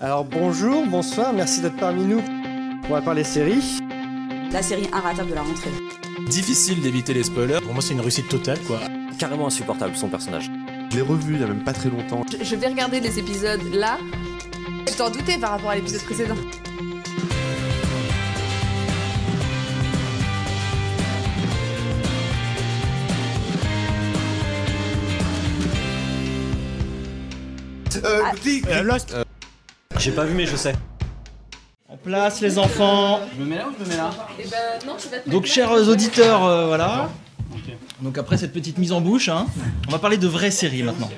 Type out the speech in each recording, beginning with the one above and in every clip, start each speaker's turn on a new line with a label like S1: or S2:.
S1: Alors bonjour, bonsoir, merci d'être parmi nous. On va parler série.
S2: La série inratable de la rentrée.
S3: Difficile d'éviter les spoilers.
S4: Pour moi, c'est une réussite totale, quoi.
S5: Carrément insupportable, son personnage.
S6: Je l'ai revu il y a même pas très longtemps.
S7: Je, je vais regarder les épisodes là. Tu t'en doutais par rapport à l'épisode précédent.
S6: Euh,
S7: Ah.
S6: Dick,
S4: Euh, Lost
S5: J'ai pas vu, mais je sais.
S8: En place les enfants.
S9: Je me mets là ou je me mets là
S7: Et ben non, tu vas te
S8: Donc chers auditeurs, euh, voilà. Donc après cette petite mise en bouche, hein, on va parler de vraies séries maintenant.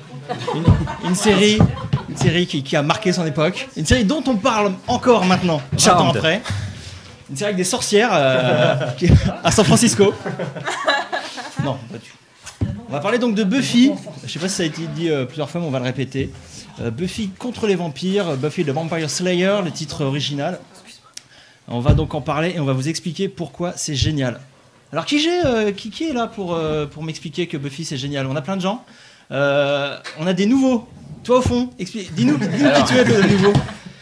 S8: Une, une série, une série qui, qui a marqué son époque. Une série dont on parle encore maintenant, 20 ans après. Une série avec des sorcières euh, à San Francisco. Non, pas du tout. On va parler donc de Buffy. Je sais pas si ça a été dit euh, plusieurs fois, mais on va le répéter. Euh, Buffy contre les vampires, Buffy the Vampire Slayer, le titre original. On va donc en parler et on va vous expliquer pourquoi c'est génial. Alors qui, j'ai, euh, qui, qui est là pour, euh, pour m'expliquer que Buffy c'est génial? On a plein de gens. Euh, on a des nouveaux. Toi au fond, explique- dis-nous, dis-nous qui tu es le nouveau.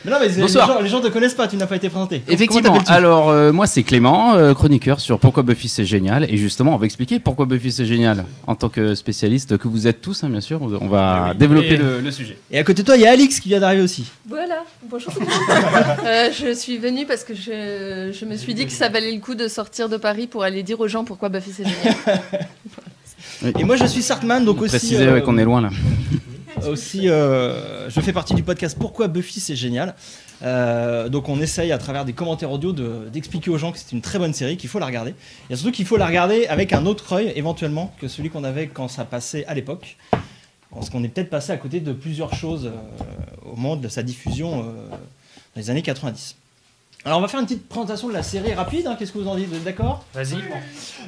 S8: Mais non mais les
S9: Bonsoir.
S8: gens, les gens te connaissent pas, tu n'as pas été présenté.
S9: Effectivement, alors euh, moi c'est Clément, euh, chroniqueur sur Pourquoi Buffy c'est génial. Et justement, on va expliquer pourquoi Buffy c'est génial. En tant que spécialiste que vous êtes tous, hein, bien sûr, on va développer
S8: Et-
S9: le, le sujet.
S8: Et à côté de toi, il y a Alix qui vient d'arriver aussi.
S7: Voilà, bonjour. Euh, je suis venue parce que je, je me suis dit que ça valait le coup de sortir de Paris pour aller dire aux gens pourquoi Buffy c'est génial.
S8: Et moi je suis Sartman, donc aussi.
S9: Préciser
S8: euh,
S9: qu'on est loin là.
S8: Aussi, euh, je fais partie du podcast Pourquoi Buffy c'est génial. Euh, donc on essaye à travers des commentaires audio de- d'expliquer aux gens que c'est une très bonne série, qu'il faut la regarder. Et surtout qu'il faut la regarder avec un autre œil éventuellement que celui qu'on avait quand ça passait à l'époque. Parce qu'on est peut-être passé à côté de plusieurs choses euh, au moment de sa diffusion dans les années 90. Alors on va faire une petite présentation de la série rapide, hein. qu'est-ce que vous en dites? Vous êtes d'accord?
S4: Vas-y.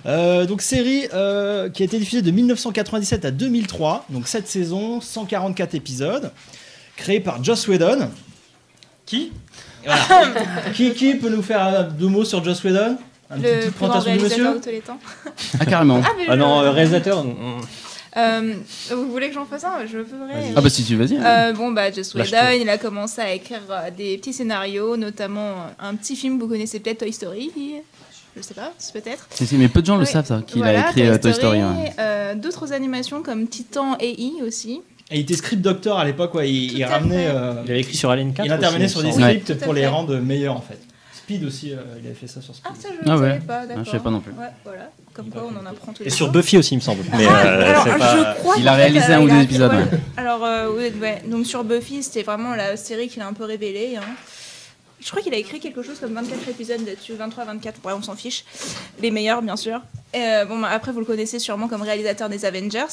S8: euh, donc série euh, qui a été diffusée de 1997 à 2003, donc 7 saisons, 144 épisodes, créée par Joss Whedon. Qui? Voilà. qui, qui peut nous faire euh, deux mots sur Joss Whedon? Un petit-
S10: Le plus grand
S8: présentation du
S10: réalisateur
S8: monsieur?
S10: de tous les temps.
S9: Ah carrément.
S10: Ah, mais
S5: Ah non, euh, réalisateur.
S10: Euh, vous voulez que j'en fasse un Je ferai.
S9: Ah bah si tu vas-y. hein.
S10: Euh, bon bah Joss. Whedon, il a commencé à écrire euh, des petits scénarios, notamment un petit film, vous connaissez peut-être Toy Story. Je sais pas, peut-être.
S9: Si, si, mais peu de gens le savent ça, qu'il
S10: Voilà,
S9: a écrit Toy Story. ouais.
S10: euh, D'autres animations comme Titan et I aussi.
S8: Et il était script doctor à l'époque, ouais, il, ramenait, euh,
S5: Il avait écrit sur Alien 4.
S8: il intervenait sur des scripts pour les rendre meilleurs en fait. Speed aussi, euh, il avait fait ça sur Speed.
S10: Ah ça je
S9: Ah
S10: ne
S9: ouais.
S10: savais pas, d'accord.
S9: je savais pas non plus.
S10: Ouais, voilà, comme quoi on en apprend tous les
S5: Et sur. Buffy aussi, il me semble. Mais
S10: Ah,
S5: euh,
S10: alors,
S5: c'est pas-
S10: je crois
S9: Il a réalisé un ou deux épisodes,
S10: ouais. Alors, euh, ouais, ouais. donc sur Buffy, c'était vraiment la série qu'il a un peu révélée. hein. Je crois qu'il a écrit quelque chose comme 24 épisodes là-dessus, 23, 24, ouais, on s'en fiche. Les meilleurs, bien sûr. Et, euh, bon, bah, après, vous le connaissez sûrement comme réalisateur des Avengers.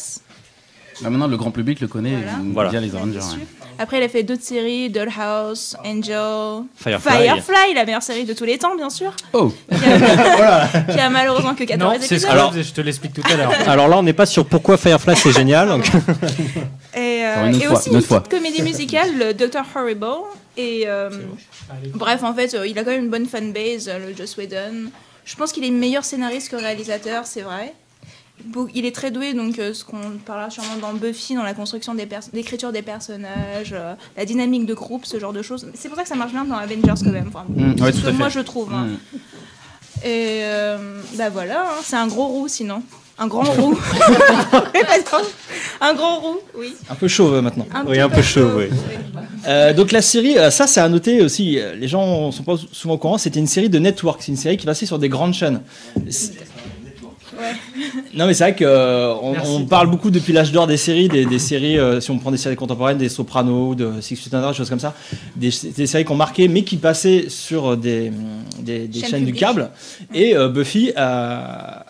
S9: Bah, maintenant le grand public le connaît
S10: Voilà.
S9: euh, via les Avengers. Ouais.
S10: Après, il a fait d'autres séries, Dollhouse, Angel,
S5: Firefly.
S10: Firefly, la meilleure série de tous les temps, bien sûr.
S9: Oh
S10: Qui a, qui a malheureusement que 14
S4: Non, c'est ce
S10: épisodes.
S4: que
S5: Alors-
S4: je, te l'explique tout à l'heure.
S5: Alors là, on n'est pas sur pourquoi Firefly c'est génial. Donc...
S10: Et, euh,
S9: Encore une autre
S10: et
S9: fois,
S10: aussi
S9: une
S10: une
S9: autre fois.
S10: petite comédie musicale, le Dr. Horrible. Et euh, bref, en fait, euh, il a quand même une bonne fanbase, euh, le Joss Whedon. Je pense qu'il est meilleur scénariste que réalisateur, c'est vrai. Il est très doué, donc euh, ce qu'on parlera sûrement dans Buffy, dans la construction des l'écriture des personnages, euh, la dynamique de groupe, ce genre de choses. C'est pour ça que ça marche bien dans Avengers quand même. Enfin,
S9: Mm, ouais,
S10: ce que moi je trouve. hein.
S9: Mm.
S10: Et euh, bah voilà, hein, c'est un gros roux sinon. Un grand roux. Oui, un grand roux, oui.
S8: Un peu chauve euh, maintenant.
S10: Un
S5: Oui, un peu chaud, oui.
S8: Euh, donc la série, ça c'est à noter aussi, les gens sont pas souvent au courant, c'était une série de network, c'est une série qui passait sur des grandes chaînes. Non mais c'est vrai qu'on on on parle beaucoup depuis l'âge d'or des séries, des, des séries, euh, si on prend des séries contemporaines, des Sopranos, de Six Feet Under, des choses comme ça, des, des séries qui ont marqué mais qui passaient sur des, des, des
S10: Chaînes
S8: chaînes du câble. Et euh, Buffy a-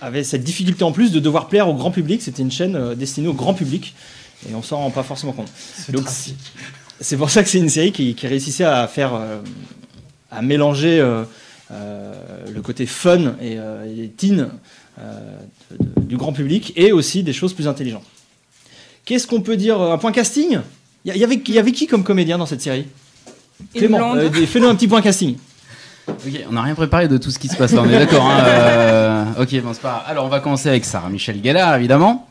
S8: avait cette difficulté en plus de devoir plaire au grand public, c'était une chaîne euh, destinée au grand public. Et on s'en rend pas forcément compte. Donc c'est- pour ça que c'est une série qui, qui réussissait à faire, euh, à mélanger euh, euh, le côté fun et, euh, et teen euh, de- de- du grand public et aussi des choses plus intelligentes. Qu'est-ce qu'on peut dire Un point casting? Il y, y avait, il y avait qui comme comédien dans cette série? Clément, euh, fais-nous un petit point casting.
S9: Ok, on n'a rien préparé de tout ce qui se passe là, on est d'accord. hein, euh, ok, bon, c'est pas. Alors, on va commencer avec Sarah Michel Gellar, évidemment.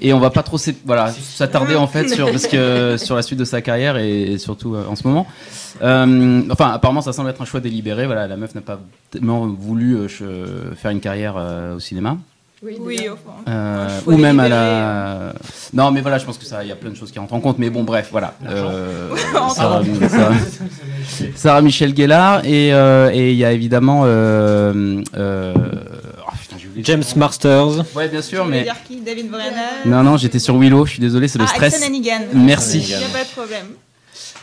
S9: Et on va pas trop s'attarder en fait sur, la suite de sa carrière et surtout euh, en ce moment. Euh, enfin, apparemment, ça semble être un choix délibéré. Voilà, la meuf n'a pas tellement voulu faire une carrière au cinéma.
S7: Oui,
S10: Oui, enfin.
S9: Euh, ou même à la. Non, mais voilà, je pense que ça, il y a plein de choses qui rentrent en compte. Mais bon, bref, voilà. Euh. Sarah, Sarah- Sarah Michel Gellar et euh, et il y a évidemment. Euh, euh, oh, putain.
S5: James Masters.
S9: Ouais, bien sûr, mais.
S10: dire qui David Brennan
S9: Non, non, j'étais sur Willow. Je suis désolé, c'est le
S10: Ah,
S9: stress.
S10: Alison Hannigan.
S9: Merci.
S10: Il n'y a pas de problème.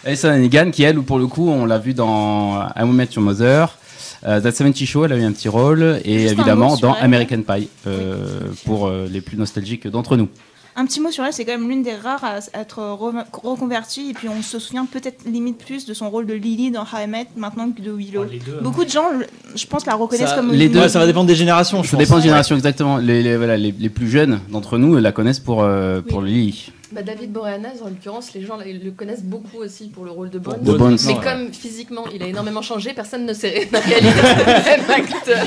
S9: Alison Hannigan, qui elle, pour le coup, on l'a vu dans I Will Met Your Mother. Euh, That 70 Show, elle a eu un petit rôle. Et
S10: Juste
S9: évidemment, dans
S10: elle.
S9: American Pie, euh, pour euh, les plus nostalgiques d'entre nous.
S10: Un petit mot sur elle, c'est quand même l'une des rares à être re- reconvertie. Et puis on se souvient peut-être limite plus de son rôle de Lily dans How I Met maintenant que de Willow. Beaucoup de gens, je pense, la reconnaissent
S8: Ça-
S10: comme
S9: les
S10: une-
S9: deux,
S8: Ouais, ça va dépendre des générations. je
S9: Ça
S8: pense.
S9: dépend de génération, exactement. Les, les, voilà, les, les plus jeunes d'entre nous la connaissent pour, euh, pour Lily.
S7: Bah, David Boreanaz, en l'occurrence, les gens le connaissent beaucoup aussi pour le rôle de Bones.
S9: De Bones.
S7: Mais comme physiquement, il a énormément changé, personne ne sait n'a réalisé le même acteur.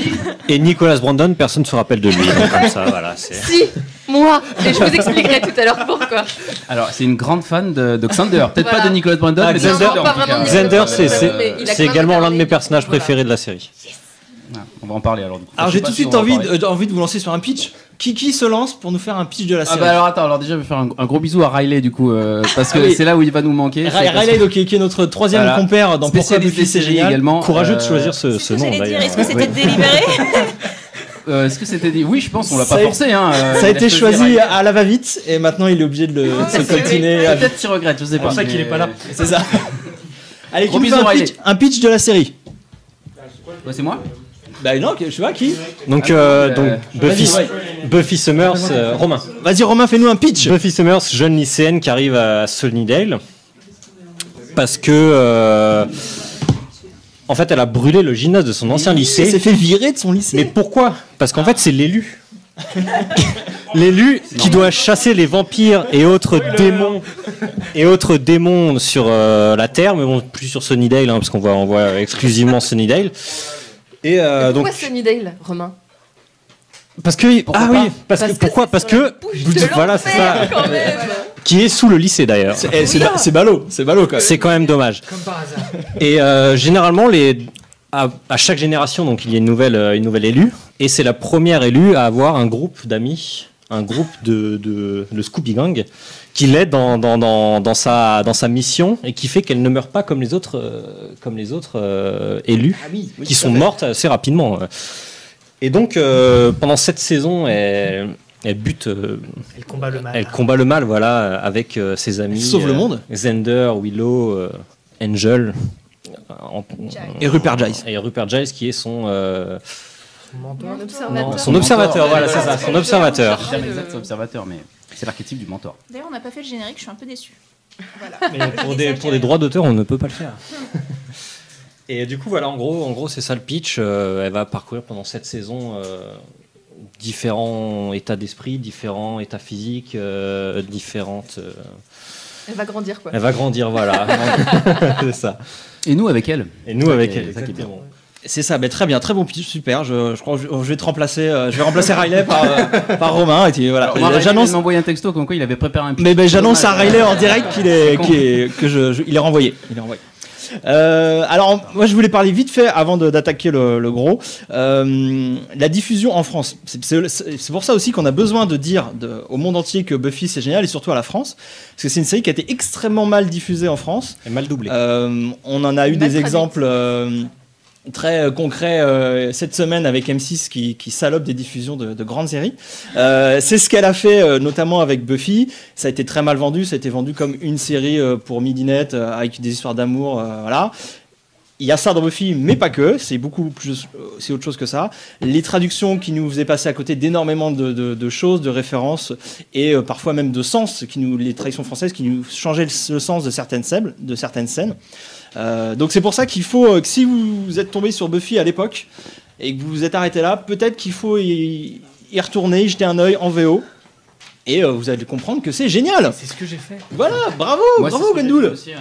S5: Et Nicolas Brandon, personne ne se rappelle de lui. comme ça, voilà. c'est-
S7: Si, moi Et je vous expliquerai tout à l'heure pourquoi.
S9: Alors, c'est une grande fan de, de Xander. Peut-être
S7: Voilà.
S9: pas de Nicolas Brandon,
S5: Ah,
S9: mais
S5: Xander,
S7: non, pas vraiment
S5: c'est
S7: même
S5: également l'un de mes personnages
S7: voilà.
S5: préférés de la série.
S9: Ah, on va en parler alors. du coup.
S8: Alors j'ai tout de
S9: si
S8: suite
S9: en
S8: envie de, euh, envie de vous lancer sur un pitch. Qui, qui se lance pour nous faire un pitch de la
S9: Ah
S8: série
S9: bah alors attends, alors déjà je vais faire un, un gros bisou à Riley du coup, euh, parce que
S8: Ah oui.
S9: c'est là où il va nous manquer.
S8: Riley,
S9: que-
S8: donc, qui est notre troisième
S9: Voilà.
S8: compère dans Pourquoi Buffy c'est génial.
S9: également.
S5: Courageux de
S9: Euh,
S5: choisir ce, ce nom d'ailleurs.
S10: Est-ce que c'était délibéré
S9: euh, Est-ce que c'était dit Oui, je pense, on l'a pas forcé. Hein, euh,
S8: Ça a été
S9: choisi
S8: à la va-vite et maintenant il est obligé de, le, de se
S10: c'est
S8: coltiner.
S9: Peut-être qu'il regrette, je sais pas.
S4: pour ça qu'il est pas là.
S8: C'est ça. Allez, qui nous un pitch, un pitch de la série
S9: c'est moi
S8: Bah non, je sais pas qui.
S5: Donc,
S9: Ah,
S5: euh,
S9: euh,
S5: donc Buffy,
S8: vas-y, ouais.
S5: Buffy Summers, euh, Romain.
S8: Vas-y Romain, fais-nous un pitch.
S5: Buffy Summers, jeune lycéenne qui arrive à Sunnydale parce que euh, en fait elle a brûlé le gymnase de son ancien
S8: Il s'est
S5: lycée.
S8: fait virer de son lycée.
S5: Mais pourquoi? Parce qu'en fait c'est l'élu. L'élu qui doit chasser les vampires et autres démons et autres démons sur euh, la terre, mais bon plus sur Sunnydale hein, parce qu'on voit on voit exclusivement Sunnydale. Et euh, donc
S7: Pourquoi Sunnydale, Romain?
S5: Parce que
S9: Pourquoi
S5: ah oui parce, que pourquoi?
S7: c'est
S5: parce que voilà c'est ça
S7: l'enfer, quand même.
S5: Qui est sous le lycée d'ailleurs.
S8: C'est eh, c'est ba- c'est ballot, c'est ballot quand même.
S5: C'est quand même dommage.
S4: Comme par hasard.
S5: Et euh, généralement, les, à, à chaque génération, donc il y a une nouvelle, euh, une nouvelle élue, et c'est la première élue à avoir un groupe d'amis, un groupe de, de le Scooby Gang, qui l'aide dans, dans, dans, dans sa, dans sa mission et qui fait qu'elle ne meurt pas comme les autres, euh, comme les autres euh, élus,
S8: Ah oui, oui,
S5: qui sont
S8: fait.
S5: mortes assez rapidement. Et donc, euh, pendant cette saison, elle, elle bute, euh,
S4: Elle combat le mal.
S5: elle combat le mal, voilà, avec euh, ses amis.
S8: sauve le
S5: euh,
S8: monde.
S5: Xander, Willow, euh, Angel. euh, en-
S8: Et Rupert Giles.
S5: Et Rupert Giles qui est son, euh,
S4: Son
S7: observateur.
S5: non, son observateur, voilà, c'est ça, son observateur.
S9: Exact, observateur, mais c'est l'archétype du mentor.
S10: D'ailleurs, on n'a pas fait le générique, je suis un peu. Voilà.
S5: Mais pour des, pour des droits d'auteur, on ne peut pas le faire. Et du coup, voilà, en gros, en gros c'est ça le pitch. Euh, elle va parcourir pendant cette saison euh, différents états d'esprit, différents états physiques, euh, différentes. euh,
S7: Elle va grandir, quoi.
S5: Elle va grandir, voilà. c'est ça.
S9: Et nous avec elle
S5: Et nous avec elle.
S9: ça qui est bien.
S5: exactement.
S8: C'est ça, bah, très bien, très bon pitch, super. Je, je crois que je, je vais te remplacer, euh, je vais remplacer Riley par, euh, par Romain. Et puis, voilà. J'annonce,
S9: vient de m'envoyer un texto comme quoi il avait préparé un pitch.
S8: mais ben, j'annonce à. Riley en direct qu'il est, est- que je, je- il est renvoyé. Il est renvoyé. Euh, alors, moi, je voulais parler vite fait avant d'attaquer le, le gros. Euh, la diffusion en France. C'est- pour ça aussi qu'on a besoin de dire de- au monde entier que Buffy c'est génial et surtout à la France, parce que c'est une série qui a été extrêmement mal diffusée en France.
S5: Et mal doublé.
S8: Euh, on en a eu
S7: Mal
S8: des
S7: traduite.
S8: exemples euh, très euh, concrets euh, cette semaine avec M6 qui, qui salope des diffusions de, de grandes séries. Euh, c'est ce qu'elle a fait euh, notamment avec Buffy. Ça a été très mal vendu. Ça a été vendu comme une série euh, pour midinette euh, avec des histoires d'amour. voilà. Il y a ça dans Buffy, mais pas que. C'est beaucoup plus, euh, c'est autre chose que ça. Les traductions qui nous faisaient passer à côté d'énormément de, de- de choses, de références et euh, parfois même de sens, qui nous, les traductions françaises qui nous changeaient le, sens de certaines scènes. De certaines scènes. Euh, donc c'est pour ça qu'il faut, euh, que si vous êtes tombé sur Buffy à l'époque et que vous vous êtes arrêté là, peut-être qu'il faut y, retourner, jeter un œil en VO Et euh, vous allez comprendre que c'est génial.
S4: C'est ce que j'ai fait.
S8: Voilà, bravo,
S9: Moi,
S8: bravo Gwendoul.
S9: ouais.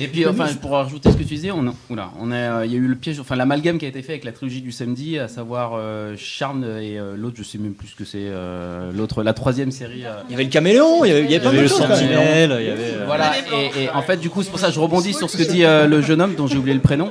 S9: Et puis, enfin, pour rajouter ce que tu disais, on, oula, on a, euh, il y a eu le piège, enfin l'amalgame qui a été fait avec la trilogie du samedi, à savoir euh, Charme et euh, l'autre, je sais même plus ce que c'est, euh, l'autre, la troisième série. euh,
S8: Il y avait le caméléon, il y avait, il y avait
S5: Il y
S8: plein
S5: avait
S8: de
S5: le sentinelle, il y avait. euh,
S9: Voilà, et, et en fait, du coup, c'est pour ça que je rebondis sur ce que dit euh, le jeune homme dont j'ai oublié le prénom.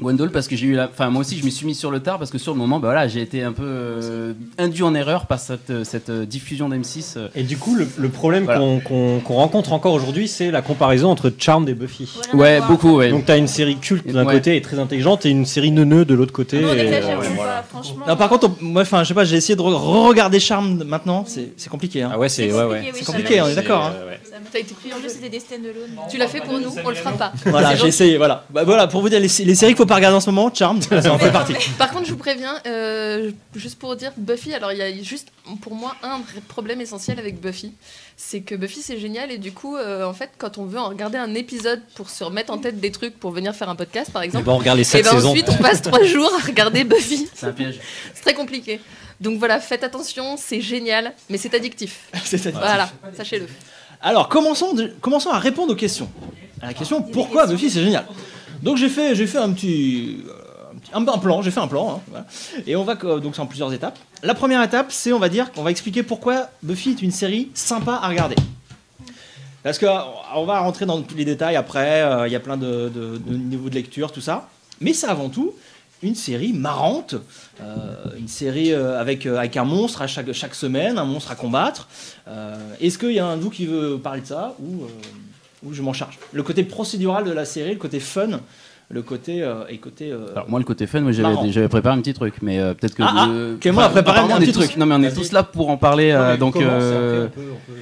S9: Gwendol parce que j'ai eu la enfin moi aussi je m'y suis mis sur le tard parce que sur le moment bah voilà j'ai été un peu euh, induit en erreur par cette, cette euh, diffusion d'M6 euh.
S5: Et du coup, le, le problème
S9: Voilà.
S5: qu'on qu'on- qu'on rencontre encore aujourd'hui, c'est la comparaison entre Charmed et Buffy.
S9: ouais beaucoup ouais
S5: Donc t'as une série culte d'un
S9: Ouais.
S5: côté et très intelligente et une série neuneu de l'autre côté.
S10: Non,
S5: et, euh, voilà.
S10: franchement.
S8: Non, par contre, on- moi, enfin, je sais pas, j'ai essayé de re- re-regarder Charme maintenant, c'est c'est compliqué. Hein.
S5: Ah ouais, c'est ouais, ouais.
S10: oui,
S8: C'est
S10: ça
S8: compliqué, on est d'accord. hein.
S5: Ouais.
S7: T'as été pris
S10: En plus, c'était des stand-alone.
S7: Tu l'as fait pour nous, on le fera pas.
S8: Voilà, j'ai essayé, voilà. Bah, voilà, pour vous dire, les, les séries faut pas regarder en ce moment, Charmed, ça en fait partie.
S7: Par contre, je vous préviens, euh, juste pour dire Buffy, alors il y a juste pour moi un vrai problème essentiel avec Buffy, c'est que Buffy c'est génial et du coup, euh, en fait, quand on veut en regarder un épisode pour se remettre en tête des trucs pour venir faire un podcast par
S5: Et
S7: exemple,
S5: ben on regarde les
S7: et
S5: 7
S7: ben
S5: saisons.
S7: ensuite on passe trois jours à regarder Buffy.
S9: c'est un piège
S7: C'est très compliqué. Donc voilà, faites attention, c'est génial, mais c'est addictif.
S8: C'est addictif.
S7: Voilà, sachez-le.
S8: Alors, commençons, de- commençons à répondre aux questions. À la question pourquoi Buffy c'est génial? Donc j'ai fait, j'ai fait un petit, un, plan, j'ai fait un plan, hein, et on va donc c'est en plusieurs étapes. La première étape, c'est on va dire qu'on va expliquer pourquoi Buffy est une série sympa à regarder. Parce que euh, on va rentrer dans tous les détails après, euh, il y a plein de, de- niveaux de lecture, tout ça. Mais c'est avant tout une série marrante, euh, une série avec, avec un monstre à chaque, chaque semaine, un monstre à combattre. Est-ce qu'il y a un de vous qui veut parler de ça ou je m'en charge Le côté procédural de la série, le côté fun, le côté euh, et côté. euh,
S9: alors moi le côté fun moi j'avais préparé un petit truc mais euh, peut-être que
S8: Ah, ah,
S9: euh,
S8: Clément a préparé un petit
S9: tous-
S8: truc.
S9: non mais on est tous là pour en parler euh, donc euh,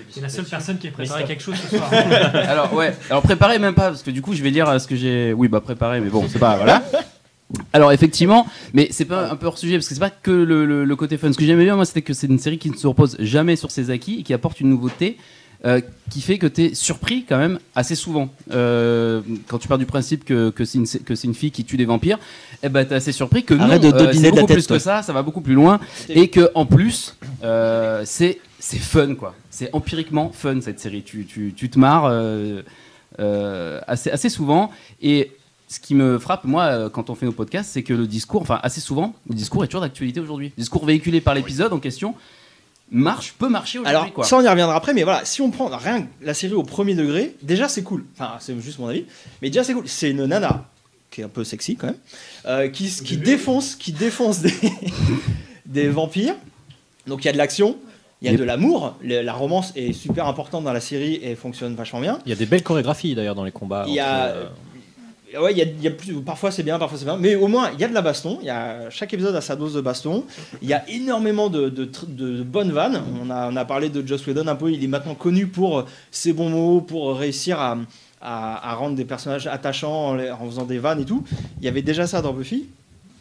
S4: C'est la seule personne qui a préparé quelque chose ce soir.
S9: alors ouais alors préparer même pas parce que du coup je vais dire euh, ce que j'ai oui bah préparer mais bon c'est pas voilà alors effectivement, mais c'est pas un peu hors sujet parce que c'est pas que le, le- le côté fun. Ce que j'aimais bien moi, c'était que c'est une série qui ne se repose jamais sur ses acquis et qui apporte une nouveauté euh, qui fait que tu es surpris quand même assez souvent. Euh, quand tu pars du principe que, que c'est une, que c'est une fille qui tue des vampires, eh ben t'es assez surpris que non,
S8: Arrête de
S9: euh, c'est beaucoup
S8: tête,
S9: plus
S8: toi.
S9: que ça, ça va beaucoup plus loin et que en plus euh, c'est c'est fun quoi. C'est empiriquement fun cette série. Tu, tu, tu te marres euh, euh, assez, assez souvent et ce qui me frappe, moi, quand on fait nos podcasts, c'est que le discours, enfin assez souvent, le discours est toujours d'actualité aujourd'hui. Le discours véhiculé par l'épisode en question marche, peut marcher aujourd'hui.
S8: Alors,
S9: quoi.
S8: ça on y reviendra après, mais voilà, si on prend rien que la série au premier degré, déjà c'est cool. Enfin, c'est juste mon avis, mais déjà c'est cool. C'est une nana qui est un peu sexy quand même, euh, qui, qui défonce, qui défonce des, des vampires. Donc il y a de l'action, il y a de l'amour. La romance est super importante dans la série et fonctionne vachement bien.
S5: Il y a des belles chorégraphies d'ailleurs dans les combats.
S8: Il y a,
S5: entre, euh,
S8: ouais, y y a plus, parfois c'est bien, parfois c'est bien, mais au moins il y a de la baston. Y a chaque épisode a sa dose de baston. Il y a énormément de, bonnes vannes. On a, parlé de Joss Whedon un peu. Il est maintenant connu pour ses bons mots, pour réussir à, rendre des personnages attachants en, faisant des vannes et tout. Il y avait déjà ça dans Buffy.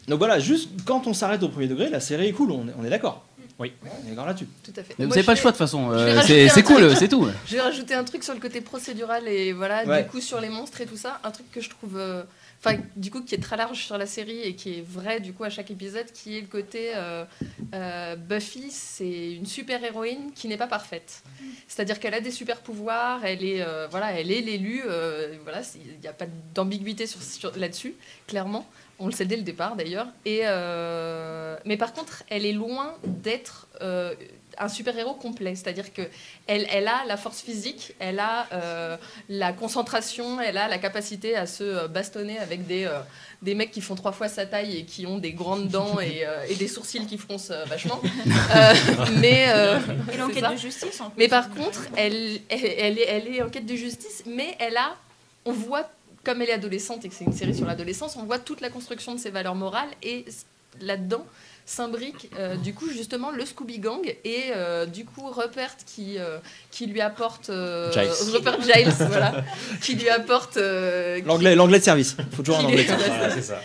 S8: Donc voilà, juste quand on s'arrête au premier degré, la série est cool. On est d'accord.
S5: Oui.
S8: On est d'accord là-dessus.
S7: Tout à fait.
S9: Mais vous n'avez pas le choix de toute façon. euh, c'est cool, c'est tout.
S7: Je vais rajouter un truc sur le côté procédural et voilà,
S8: Ouais.
S7: du coup sur les monstres et tout ça, un truc que je trouve, euh, enfin du coup qui est très large sur la série et qui est vrai du coup à chaque épisode, qui est le côté euh, euh, Buffy, c'est une super héroïne qui n'est pas parfaite. C'est-à-dire qu'elle a des super pouvoirs, elle est euh, voilà, elle est l'élue, voilà, il n'y a pas d'ambiguïté sur, sur- là-dessus, clairement. On le sait dès le départ d'ailleurs. Et euh, mais par contre, elle est loin d'être euh, un super-héros complet. C'est-à-dire que elle, elle a la force physique, elle a euh, la concentration, elle a la capacité à se bastonner avec des, euh, des mecs qui font trois fois sa taille et qui ont des grandes dents et, euh, et des sourcils qui froncent euh, vachement. Euh, mais euh,
S10: Et l'enquête de justice en plus.
S7: Mais par contre, elle, elle, elle est, elle est en quête de justice, mais elle a, on voit, comme elle est adolescente et que c'est une série sur l'adolescence, on voit toute la construction de ses valeurs morales et là-dedans s'imbrique euh, du coup justement le Scooby Gang et euh, du coup Rupert qui, euh, qui lui apporte euh,
S5: Giles.
S7: Rupert Giles voilà qui lui apporte euh, qui-
S8: L'anglais, l'anglais de service. Il faut toujours un anglais. service.
S5: voilà, c'est ça.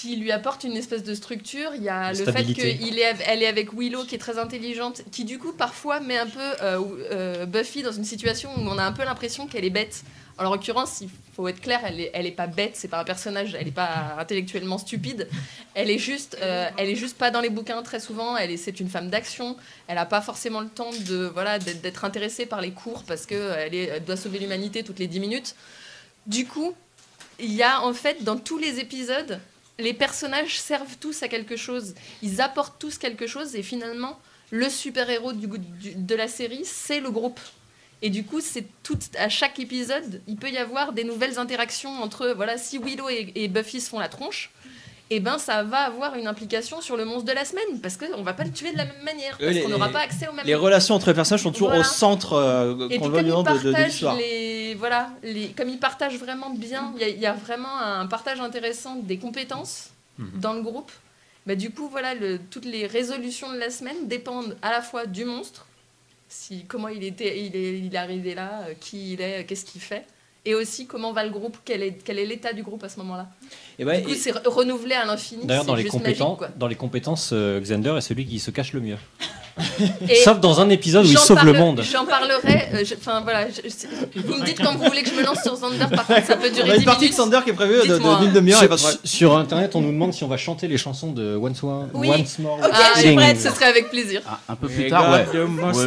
S7: Qui lui apporte une espèce de structure. Il y a le fait qu'elle est, elle est avec Willow qui est très intelligente, qui du coup parfois met un peu euh, euh, Buffy dans une situation où on a un peu l'impression qu'elle est bête. En l'occurrence, il faut être clair, elle est, elle est pas bête, c'est pas un personnage, elle est pas intellectuellement stupide. Elle est juste, euh, elle est juste pas dans les bouquins très souvent. Elle est, c'est une femme d'action. Elle a pas forcément le temps de, voilà, d'être, d'être intéressée par les cours parce que elle, est, elle doit sauver l'humanité toutes les 10 minutes. Du coup, il y a en fait dans tous les épisodes, les personnages servent tous à quelque chose. Ils apportent tous quelque chose et finalement, le super-héros de la série, c'est le groupe. Et du coup, c'est tout à chaque épisode, il peut y avoir des nouvelles interactions entre voilà, si Willow et, et Buffy se font la tronche, et ben ça va avoir une implication sur le monstre de la semaine parce qu'on va pas le tuer de la même manière parce qu'on n'aura pas accès au même
S8: Les relations entre les personnages sont toujours
S7: Voilà.
S8: au centre, euh,
S7: et puis comme ils
S8: non, de, de-
S7: partagent
S8: l'histoire.
S7: les voilà les comme ils partagent vraiment bien il y a- il y, a vraiment un partage intéressant des compétences
S8: Mhm.
S7: dans le groupe bah, du coup voilà le, toutes les résolutions de la semaine dépendent à la fois du monstre si comment il était il est, il est arrivé là euh, qui il est euh, qu'est-ce qu'il fait et aussi comment va le groupe? Quel est quel est l'état du groupe à ce moment-là?
S8: Et ouais,
S7: du coup c'est re- renouvelé à l'infini
S5: D'ailleurs, les, compétences, dans les compétences, euh, Xander est celui qui se cache le mieux.
S7: Et
S5: Sauf dans un épisode où il sauve le monde.
S7: J'en parlerai. euh, je- Enfin voilà. je- je- vous me dites quand vous voulez que je me lance sur Zander. Par contre, ça peut durer
S8: a
S7: 10
S8: une partie de
S7: minutes.
S8: Sander qui est prévue de- de- d'une demi-heure de
S5: Sur, internet, on nous demande si on va chanter les chansons de Once, More-
S7: Oui.
S5: Once More.
S7: Ah,
S5: With
S7: je suis prête, ce serait avec plaisir.
S9: Ah, un peu
S8: We
S9: plus tard, ouais. Ouais, ouais,
S8: monster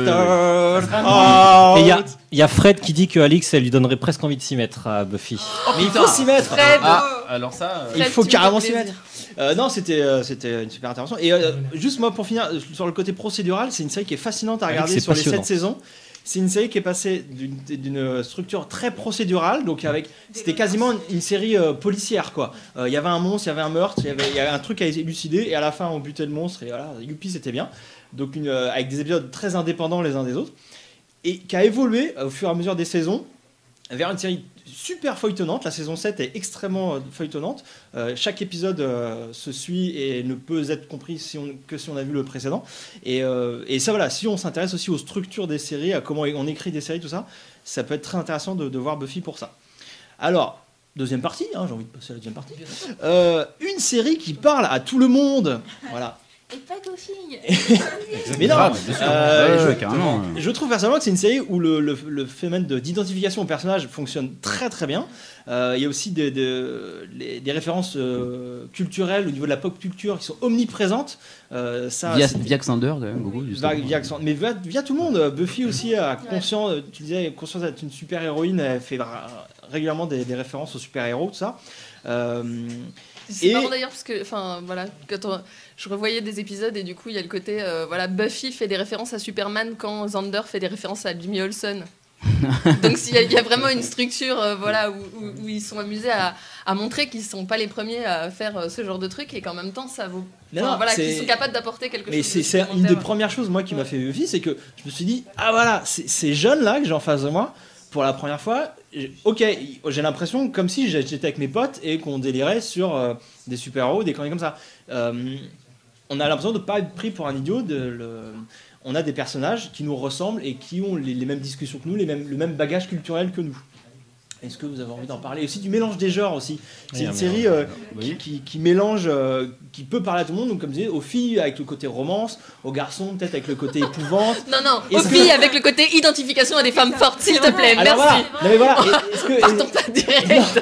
S5: Et il y a, il y a Fred qui dit que Alix, elle lui donnerait presque envie de s'y mettre à Buffy.
S8: Mais il faut s'y mettre
S7: Fred,
S9: Ah, alors ça. euh,
S8: Il
S7: Fred,
S8: faut carrément s'y mettre. Euh, non, c'était euh, c'était une super intervention. Et euh, juste moi pour finir sur le côté procédural, c'est une série qui est fascinante à regarder sur les
S5: passionnant.
S8: 7 saisons. C'est une série qui est passée d'une- structure très procédurale, donc avec c'était quasiment une, une série euh, policière quoi. Euh, Il y avait un monstre, il y avait un meurtre, il y avait, il y avait un truc à élucider et à la fin on butait le monstre et voilà, youpi c'était bien. Donc une, euh, avec des épisodes très indépendants les uns des autres et qui a évolué euh, au fur et à mesure des saisons vers une série super feuilletonnante. La saison 7 est extrêmement euh, feuilletonnante. Euh, chaque épisode euh, se suit et ne peut être compris si on- que si on a vu le précédent. Et, euh, et ça, voilà, si on s'intéresse aussi aux structures des séries, à comment on écrit des séries, tout ça, ça peut être très intéressant de, de voir Buffy pour ça. Alors, deuxième partie, hein, j'ai envie de passer à la deuxième partie. Une série qui parle à tout le monde. Voilà.
S10: Et pas filles.
S8: Mais non, euh,
S9: Ouais,
S8: je,
S9: ouais, carrément.
S8: je trouve personnellement que c'est une série où le, le- le phénomène de- d'identification au personnage fonctionne très très bien. Euh, il y a aussi des, des- les- des références euh, culturelles au niveau de la pop culture qui sont omniprésentes. Euh, ça,
S9: Via, via Xander, quand même, beaucoup.
S8: via- mais via, via tout le monde. Buffy aussi a conscience, tu disais, conscience d'être une super héroïne. Elle fait régulièrement des, des références aux super héros, tout ça.
S7: C'est
S8: Et-
S7: marrant d'ailleurs parce que, enfin voilà, quand on- je revoyais des épisodes et du coup il y a le côté, euh, voilà, Buffy fait des références à Superman quand Xander fait des références à Jimmy Olsen. Donc s'il y, a- il y a vraiment une structure, euh, voilà, où, où- où ils sont amusés à, à montrer qu'ils sont pas les premiers à faire euh, ce genre de truc et qu'en même temps ça vaut,
S8: Mais
S7: enfin,
S8: non,
S7: voilà, qu'ils sont capables d'apporter quelque
S8: Mais
S7: chose. de
S8: c'est une des premières choses moi qui m'a fait Buffy, c'est que je me suis dit ah voilà c'est- ces jeunes là que j'ai en face de moi pour la première fois, ok j'ai l'impression comme si j'étais avec mes potes et qu'on délirait sur euh, des super héros, des conneries comme ça. Euh, on a l'impression de pas être pris pour un idiot. On a des personnages qui nous ressemblent et qui ont les, les mêmes discussions que nous, les mêmes, le même bagage culturel que nous. Est-ce que vous avez envie d'en parler aussi du mélange des genres aussi? C'est une
S5: un
S8: série
S5: mélange,
S8: euh, qui, qui- qui mélange, euh, qui peut parler à tout le monde, donc comme je disais, aux filles avec le côté romance, aux garçons peut-être avec le côté épouvante.
S7: Non, non, aux filles avec le côté identification à des femmes fortes, s'il te plaît,
S8: Alors
S7: merci.
S8: voilà, non mais voilà, est-ce que
S7: Partons pas direct.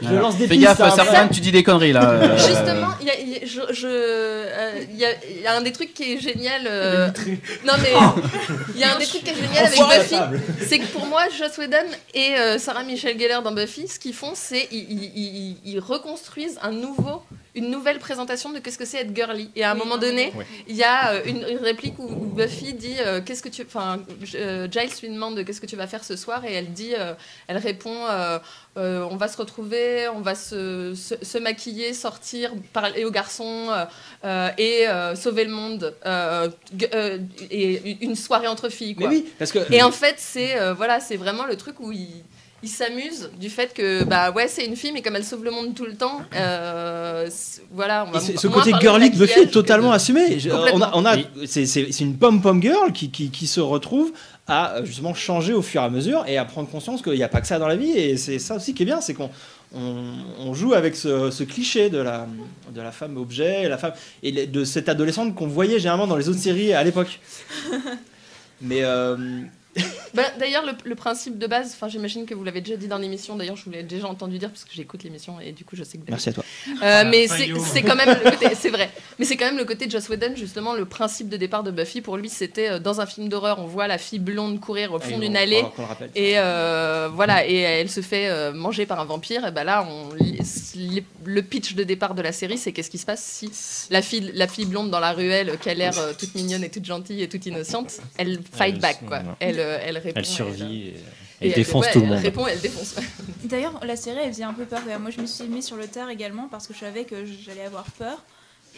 S8: je lance des
S9: Fais
S8: pistes
S9: gaffe, certains, tu dis des conneries là. euh,
S7: Justement, il y a, il y a- je, je- euh, il y a- il y a un des trucs qui est génial. euh, non mais il y a un des trucs qui est génial avec
S8: Enfoiré,
S7: Buffy, c'est que pour moi, Joss Whedon et euh, Sarah Gellar dans Buffy, ce qu'ils font, c'est ils, ils- ils- ils reconstruisent un nouveau, une nouvelle présentation de qu'est-ce que c'est être girly. Et à un moment donné, il y a euh, une, une réplique où, où Buffy dit euh, qu'est-ce que tu, enfin, euh, Giles lui demande qu'est-ce que tu vas faire ce soir et elle dit, euh, elle répond. euh, euh, on va se retrouver, on va se, se, se maquiller, sortir, parler aux garçons et euh, sauver le monde. euh, euh, et une soirée entre filles.
S8: Mais oui, parce que
S7: Et en fait, c'est euh, voilà, c'est vraiment le truc où il, il s'amuse du fait que bah ouais, c'est une fille, mais comme elle sauve le monde tout le temps, euh, voilà, on va
S8: Et ce, côté girly de Buffy est totalement
S7: de-
S8: assumé. On a, on a- c'est, une pom-pom girl qui, qui, qui se retrouve à euh, justement changer au fur et à mesure et à prendre conscience qu'il n'y a pas que ça dans la vie. Et c'est ça aussi qui est bien, c'est qu'on on, on joue avec ce, ce cliché de la, de la femme objet, la femme, et de cette adolescente qu'on voyait généralement dans les autres séries à l'époque. Mais euh,
S7: Bah, D'ailleurs, le, le principe de base, enfin, j'imagine que vous l'avez déjà dit dans l'émission. D'ailleurs, je vous l'ai déjà entendu dire parce que j'écoute l'émission et du coup, je sais que.
S8: merci à toi.
S7: Euh,
S4: Ah,
S7: mais c'est quand même le côté, c'est vrai. Mais c'est quand même le côté de Joss Whedon justement le principe de départ de Buffy. Pour lui, c'était euh, dans un film d'horreur, on voit la fille blonde courir au fond d'une
S8: on-
S7: allée. Et euh, voilà, et elle se fait euh, manger par un vampire. Et ben là, on, le pitch de départ de la série, c'est qu'est-ce qui se passe si la fille, la fille blonde dans la ruelle, qui a l'air euh, toute mignonne et toute gentille et toute innocente, elle fight
S5: Elle-
S7: back quoi. Elle, elle répond.
S5: Elle survit elle
S7: elle-
S5: défonce tout le
S7: Elle
S5: monde.
S7: répond, elle défonce.
S10: D'ailleurs, la série, elle faisait un peu peur. Moi, je me suis mis sur le tard également parce que je savais que j'allais avoir peur.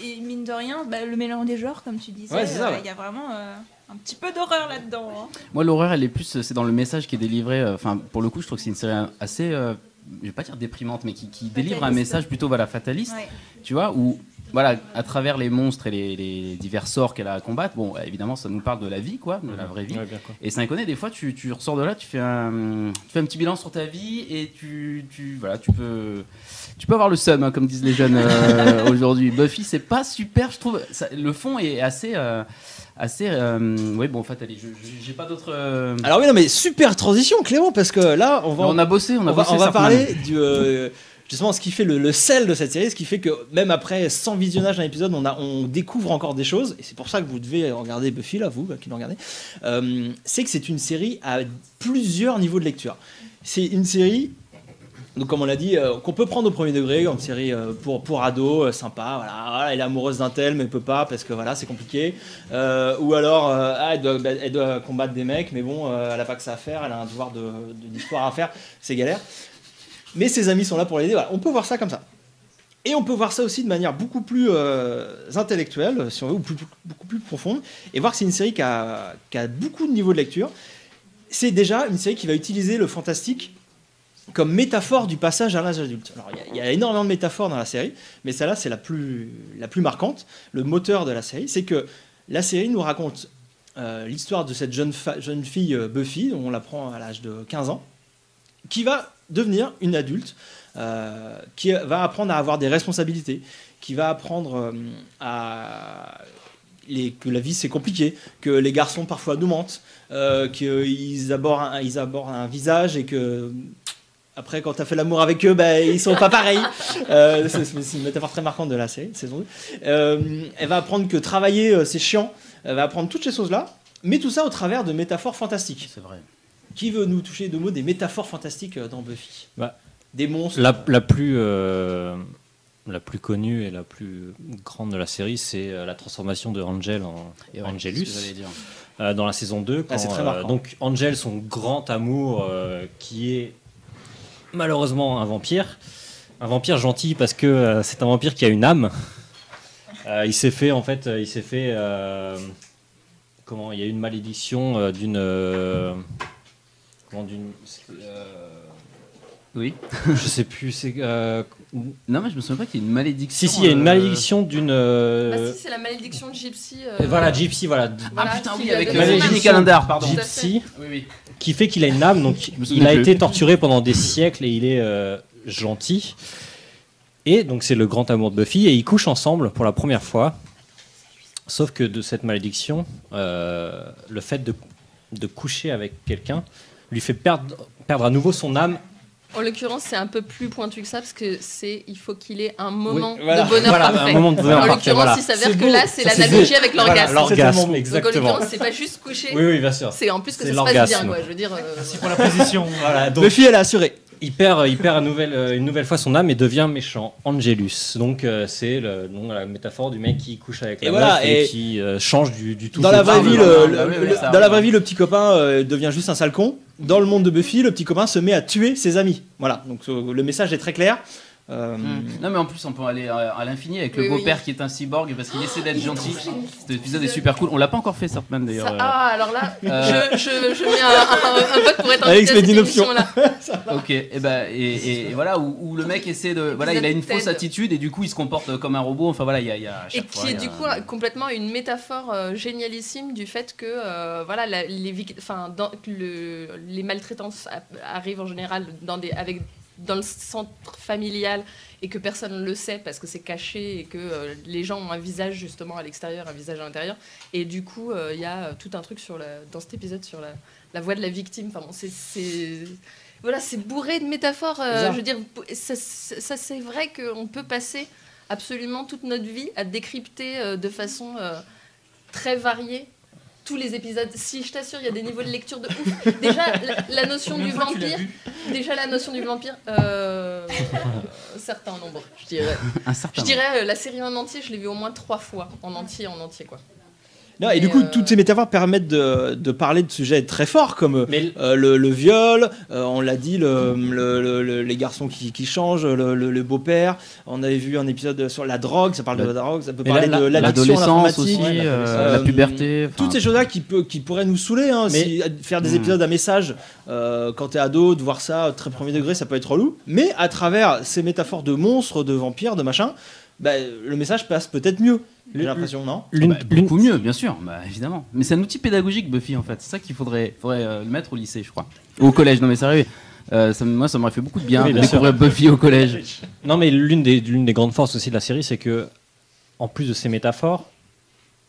S10: Et mine de rien, bah, le mélange des genres, comme tu disais,
S8: Ouais,
S10: euh, il
S8: ouais.
S10: y a vraiment euh, un petit peu d'horreur là-dedans. hein.
S9: Moi, l'horreur, elle est plus, c'est dans le message qui est délivré. euh, Enfin, pour le coup, je trouve que c'est une série assez, euh, je vais pas dire déprimante, mais qui, qui délivre un message plutôt voilà fataliste.
S10: Ouais.
S9: Tu vois, où voilà, à travers les monstres et les, les divers sorts qu'elle a à combattre, bon, évidemment, ça nous parle de la vie, quoi, de la vraie vie.
S5: Ouais, bien, quoi.
S9: Et sans déconner, des fois, tu, tu ressors de là, tu fais un, tu fais un petit bilan sur ta vie et tu, tu, voilà, tu peux, tu peux avoir le seum, hein, comme disent les jeunes euh, aujourd'hui. Buffy, c'est pas super, je trouve. Ça- le fond est assez, euh, assez, euh, oui, bon, en fait, allez, j'ai pas d'autres. euh,
S8: Alors oui, non, mais super transition, Clément, parce que là, on va,
S9: on a bossé, on a
S8: on va,
S9: bossé.
S8: on va parler du, euh, justement ce qui fait le, sel de cette série, ce qui fait que même après 100 visionnages d'un épisode, on, découvre encore des choses, et c'est pour ça que vous devez regarder Buffy, là, vous qui le regardez, euh, c'est que c'est une série à plusieurs niveaux de lecture. C'est une série, comme on l'a dit, euh, qu'on peut prendre au premier degré, une série euh, pour, pour ados, sympa, voilà, elle est amoureuse d'un tel, mais elle peut pas parce que voilà, c'est compliqué. Ou alors, ah, elle, doit, bah, elle doit combattre des mecs, mais bon, elle a pas que ça à faire, elle a un devoir de- de- d'histoire à faire, c'est galère. Mais ses amis sont là pour l'aider, on peut voir ça comme ça. Et on peut voir ça aussi de manière beaucoup plus euh, intellectuelle, si on veut, ou beaucoup plus profonde, et voir que c'est une série qui a, beaucoup de niveaux de lecture. C'est déjà une série qui va utiliser le fantastique comme métaphore du passage à l'âge adulte. Alors, il y a- énormément de métaphores dans la série, mais celle-là, c'est la plus, marquante. Le moteur de la série, c'est que la série nous raconte euh, l'histoire de cette jeune, fille euh, Buffy, on l'apprend à l'âge de 15 ans, qui va devenir une adulte, euh, qui va apprendre à avoir des responsabilités, qui va apprendre euh, à les- que la vie c'est compliqué, que les garçons parfois nous mentent, euh, qu'ils abordent, un- ils abordent un visage et que après quand tu as fait l'amour avec eux, ben, ils sont pas pareils. Euh, c'est c'est une métaphore très marquante de la série, saison 2. Euh, elle va apprendre que travailler euh, c'est chiant, elle va apprendre toutes ces choses-là, mais tout ça au travers de métaphores fantastiques.
S9: C'est vrai.
S8: Qui veut nous toucher de mots des métaphores fantastiques euh, dans Buffy?
S5: Bah,
S8: Des monstres
S5: La, la plus, euh, la plus connue et la plus grande de la série, c'est euh, la transformation de Angel en
S9: Et ouais,
S5: Angelus
S9: dire.
S5: euh, dans la saison 2.
S8: Ah, très
S5: euh, donc Angel, son grand amour, euh, qui est malheureusement un vampire. Un vampire gentil parce que euh, c'est un vampire qui a une âme. Euh, il s'est fait en fait, il s'est fait euh, comment? Il y a eu une malédiction euh, d'une d'une euh,
S9: Oui.
S5: je sais plus c'est euh,
S9: Non, mais je me souviens pas qu'il y ait une malédiction.
S5: si si il y a une
S9: euh,
S5: malédiction d'une euh,
S7: Bah, si, c'est la malédiction de Gypsy. euh,
S5: et voilà Gypsy voilà
S7: voilà,
S9: Ah putain, oui, avec. Jenny Calendar, pardon.
S5: Gypsy
S9: Oui, oui.
S5: qui fait qu'il a une âme donc il a
S9: plus.
S5: été torturé pendant des siècles et il est euh, gentil et donc c'est le grand amour de Buffy et ils couchent ensemble pour la première fois sauf que de cette malédiction euh, le fait de, de coucher avec quelqu'un lui fait perdre, perdre à nouveau son âme
S7: En l'occurrence, c'est un peu plus pointu que ça parce que c'est il faut qu'il ait un moment
S5: voilà.
S7: de bonheur
S5: Voilà,
S7: parfait.
S5: un moment de bonheur
S7: en l'occurrence,
S5: voilà.
S7: il s'avère que là, c'est l'analogie avec l'orgasme.
S5: l'orgasme
S8: beau.
S7: Donc en
S5: exactement
S7: l'occurrence, c'est pas juste coucher.
S5: oui oui bien sûr
S7: C'est en plus que ça se passe bien, quoi. Je veux dire. euh,
S4: Merci pour la position.
S5: voilà donc
S8: Buffy, elle a assuré.
S5: Il perd, il perd une, nouvelle, euh, une nouvelle fois son âme et devient méchant, Angelus. Donc euh, c'est le- donc, la métaphore du mec qui couche avec
S8: Et
S5: la
S8: voilà,
S5: meuf et,
S8: et
S5: qui euh, change du, du tout.
S8: Dans la vraie vie, le, le-
S9: oui, oui,
S8: le-
S9: ça
S8: dans la vraie vie, le petit copain euh, devient juste un sale con. Dans le monde de Buffy, le petit copain se met à tuer ses amis. Voilà. Donc le message est très clair. Euh,
S9: Hmm. Non mais en plus on peut aller à, à l'infini avec
S7: Oui,
S9: le
S7: oui.
S9: beau-père qui est un cyborg parce qu'il essaie d'être gentil. Cet épisode est super cool. On l'a pas encore fait Sartman d'ailleurs.
S7: ça-
S9: euh.
S7: Ah, alors là,
S9: Euh.
S7: je, je, je mets un, un- un vote pour être
S8: Alex met
S7: cette
S8: une option.
S7: émission-là.
S9: Ok, et ben et, et- et voilà où, où le mec essaie de voilà il a une
S7: Ted.
S9: fausse attitude et du coup il se comporte comme un robot. Enfin voilà il y a, y
S7: Et qui
S9: fois,
S7: est
S9: a-
S7: du coup complètement une métaphore euh, génialissime du fait que euh, voilà la- les, vic- enfin, dans- que le- les maltraitances arrivent en général dans des, avec dans le centre familial et que personne ne le sait parce que c'est caché et que euh, les gens ont un visage justement à l'extérieur, un visage à l'intérieur. Et du coup, euh, il y a euh, tout un truc sur la, dans cet épisode sur la, la voix de la victime. Enfin bon, c'est- voilà, c'est bourré de métaphores. euh, je veux dire, ça, ça- c'est vrai qu'on peut passer absolument toute notre vie à décrypter de façon très variée tous les épisodes. Si je t'assure, il y a des niveaux de lecture de ouf. Déjà, la, la notion du vampire. Déjà, la notion du vampire. Euh, un certain nombre, je dirais.
S9: Un certain
S7: Je dirais euh, la série en entier, je l'ai vue au moins trois fois. En entier, en entier, quoi.
S8: Non, et du coup,
S7: euh,
S8: toutes ces métaphores permettent de, de parler de sujets très forts comme euh, le, le viol, euh, on l'a dit, le, le- le- le- les garçons qui, qui changent, le, le- le beau-père. On avait vu un épisode sur la drogue, ça parle de
S9: La-
S8: drogue, ça peut
S9: Mais
S8: parler
S9: la-
S8: de
S9: l'adolescence aussi, euh, la puberté,
S8: Toutes ces choses-là qui, peut, qui pourraient nous saouler. hein,
S5: Mais-
S8: si- faire des
S5: Hmm.
S8: épisodes à message euh, quand t'es ado, de voir ça très premier degré, ça peut être relou. Mais à travers ces métaphores de monstres, de vampires, de machin, bah, le message passe peut-être mieux. J'ai l'impression, non
S9: Bah, beaucoup mieux, bien sûr, bah, évidemment. Mais c'est un outil pédagogique, Buffy, en fait. C'est ça qu'il faudrait, faudrait euh, le mettre au lycée, je crois. Ou au collège, non mais sérieux. Euh, ça, moi, ça m'aurait fait beaucoup de bien
S5: Oui,
S9: de
S5: bien sûr.
S9: découvrir Buffy au collège.
S5: Non, mais l'une des, l'une des grandes forces aussi de la série, c'est que, en plus de ces métaphores,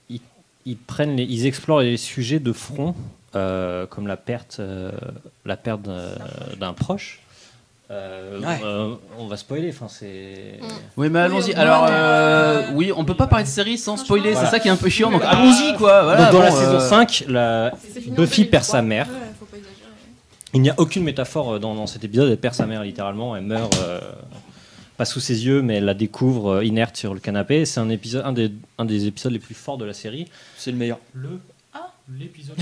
S5: ils, ils prennent, les- ils explorent les sujets de front, euh, comme la perte, euh, la perte d'un, d'un proche. Euh,
S8: Ouais.
S5: euh, on va spoiler, enfin c'est.
S9: Oui, mais allons-y. Alors, euh, oui, on peut pas parler de série sans spoiler,
S5: Voilà.
S9: c'est ça qui est un peu chiant, donc allons-y, quoi. Voilà,
S5: dans la saison
S9: euh,
S5: 5, la...
S7: C'est fini en
S5: Buffy perd
S7: 2003.
S5: sa mère. Il n'y a aucune métaphore dans, dans cet épisode. Elle perd sa mère littéralement. Elle meurt euh, pas sous ses yeux, mais elle la découvre euh, inerte sur le canapé. C'est un épisode, un des, un des épisodes les plus forts de la série.
S8: C'est le meilleur.
S4: Le l'épisode.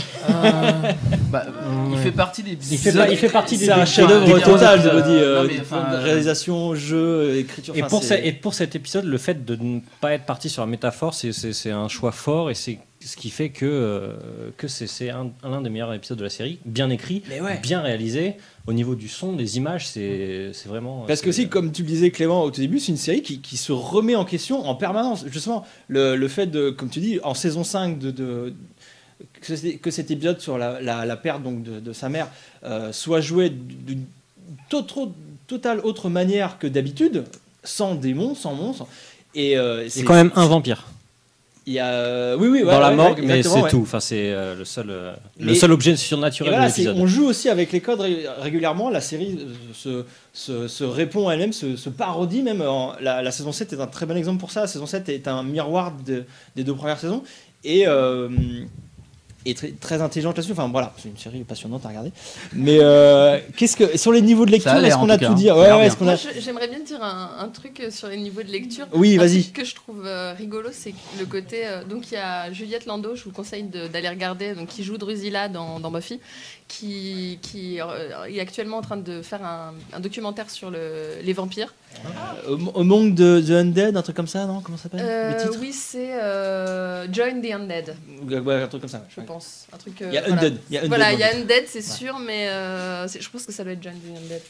S9: bah, il fait partie des.
S5: Il fait, pas- il fait partie des
S8: C'est un chef-d'œuvre total, je
S5: euh,
S8: vous dis. euh,
S9: non, mais, enfin,
S8: réalisation, jeu, écriture.
S5: Et
S8: enfin,
S5: pour,
S8: c'est-
S5: ce- et pour cet épisode, le fait de ne pas être parti sur la métaphore, c'est- un choix fort et c'est ce qui fait que, euh, que c'est un, l'un des meilleurs épisodes de la série. Bien écrit,
S8: ouais.
S5: bien réalisé. Au niveau du son, des images, c'est c'est vraiment.
S8: Parce que aussi, comme tu le disais Clément au tout début, c'est une série qui, qui se remet en question en permanence. Justement, le, le fait de, comme tu dis, en saison 5, de, de- que, cet épisode sur la, la- la perte donc, de, de sa mère euh, soit joué d'une totale autre manière que d'habitude, sans démons, sans monstres. Et euh,
S5: C'est quand même un vampire.
S8: Il y a, oui, oui, ouais,
S5: dans la morgue,
S8: ouais,
S5: mais c'est tout. Enfin, c'est euh, le seul, euh, le seul objet
S8: Et
S5: surnaturel
S8: voilà,
S5: de l'épisode.
S8: on joue aussi avec les codes ré- régulièrement. La série euh, se, se, se répond à elle-même, se, se parodie même. En- la, la saison 7 est un très bon exemple pour ça. La saison 7 est un miroir de- des deux premières saisons. Et, euh, et très, très intelligente là-dessus. Enfin voilà, c'est une série passionnante à regarder. Mais euh, qu'est-ce que sur les niveaux de lecture,
S9: a l'air,
S8: est-ce qu'on a
S9: tout
S8: dit
S9: hein.
S8: Ouais, ouais, a
S7: j'aimerais bien dire un, un truc euh, sur les niveaux de lecture.
S8: Oui,
S7: Un
S8: vas-y.
S7: truc que je trouve euh, rigolo, c'est le côté. euh, donc, il y a Juliette Landau, je vous conseille de- d'aller regarder, donc, qui joue Drusilla dans, dans Buffy, qui, qui euh, est actuellement en train de faire un, un documentaire sur le- les vampires.
S8: Au, au monde de The Undead, un truc comme ça, non? Comment ça s'appelle?
S7: Euh, oui, c'est euh, Join the Undead,
S8: Ouais, un truc comme ça.
S7: je pense. Un truc,
S8: Il y a
S7: voilà.
S8: Undead. Il y a Undead
S7: Voilà,
S8: dans
S7: il y a
S8: le-
S7: Undead, c'est sûr, mais je pense que ça doit être Join the Undead.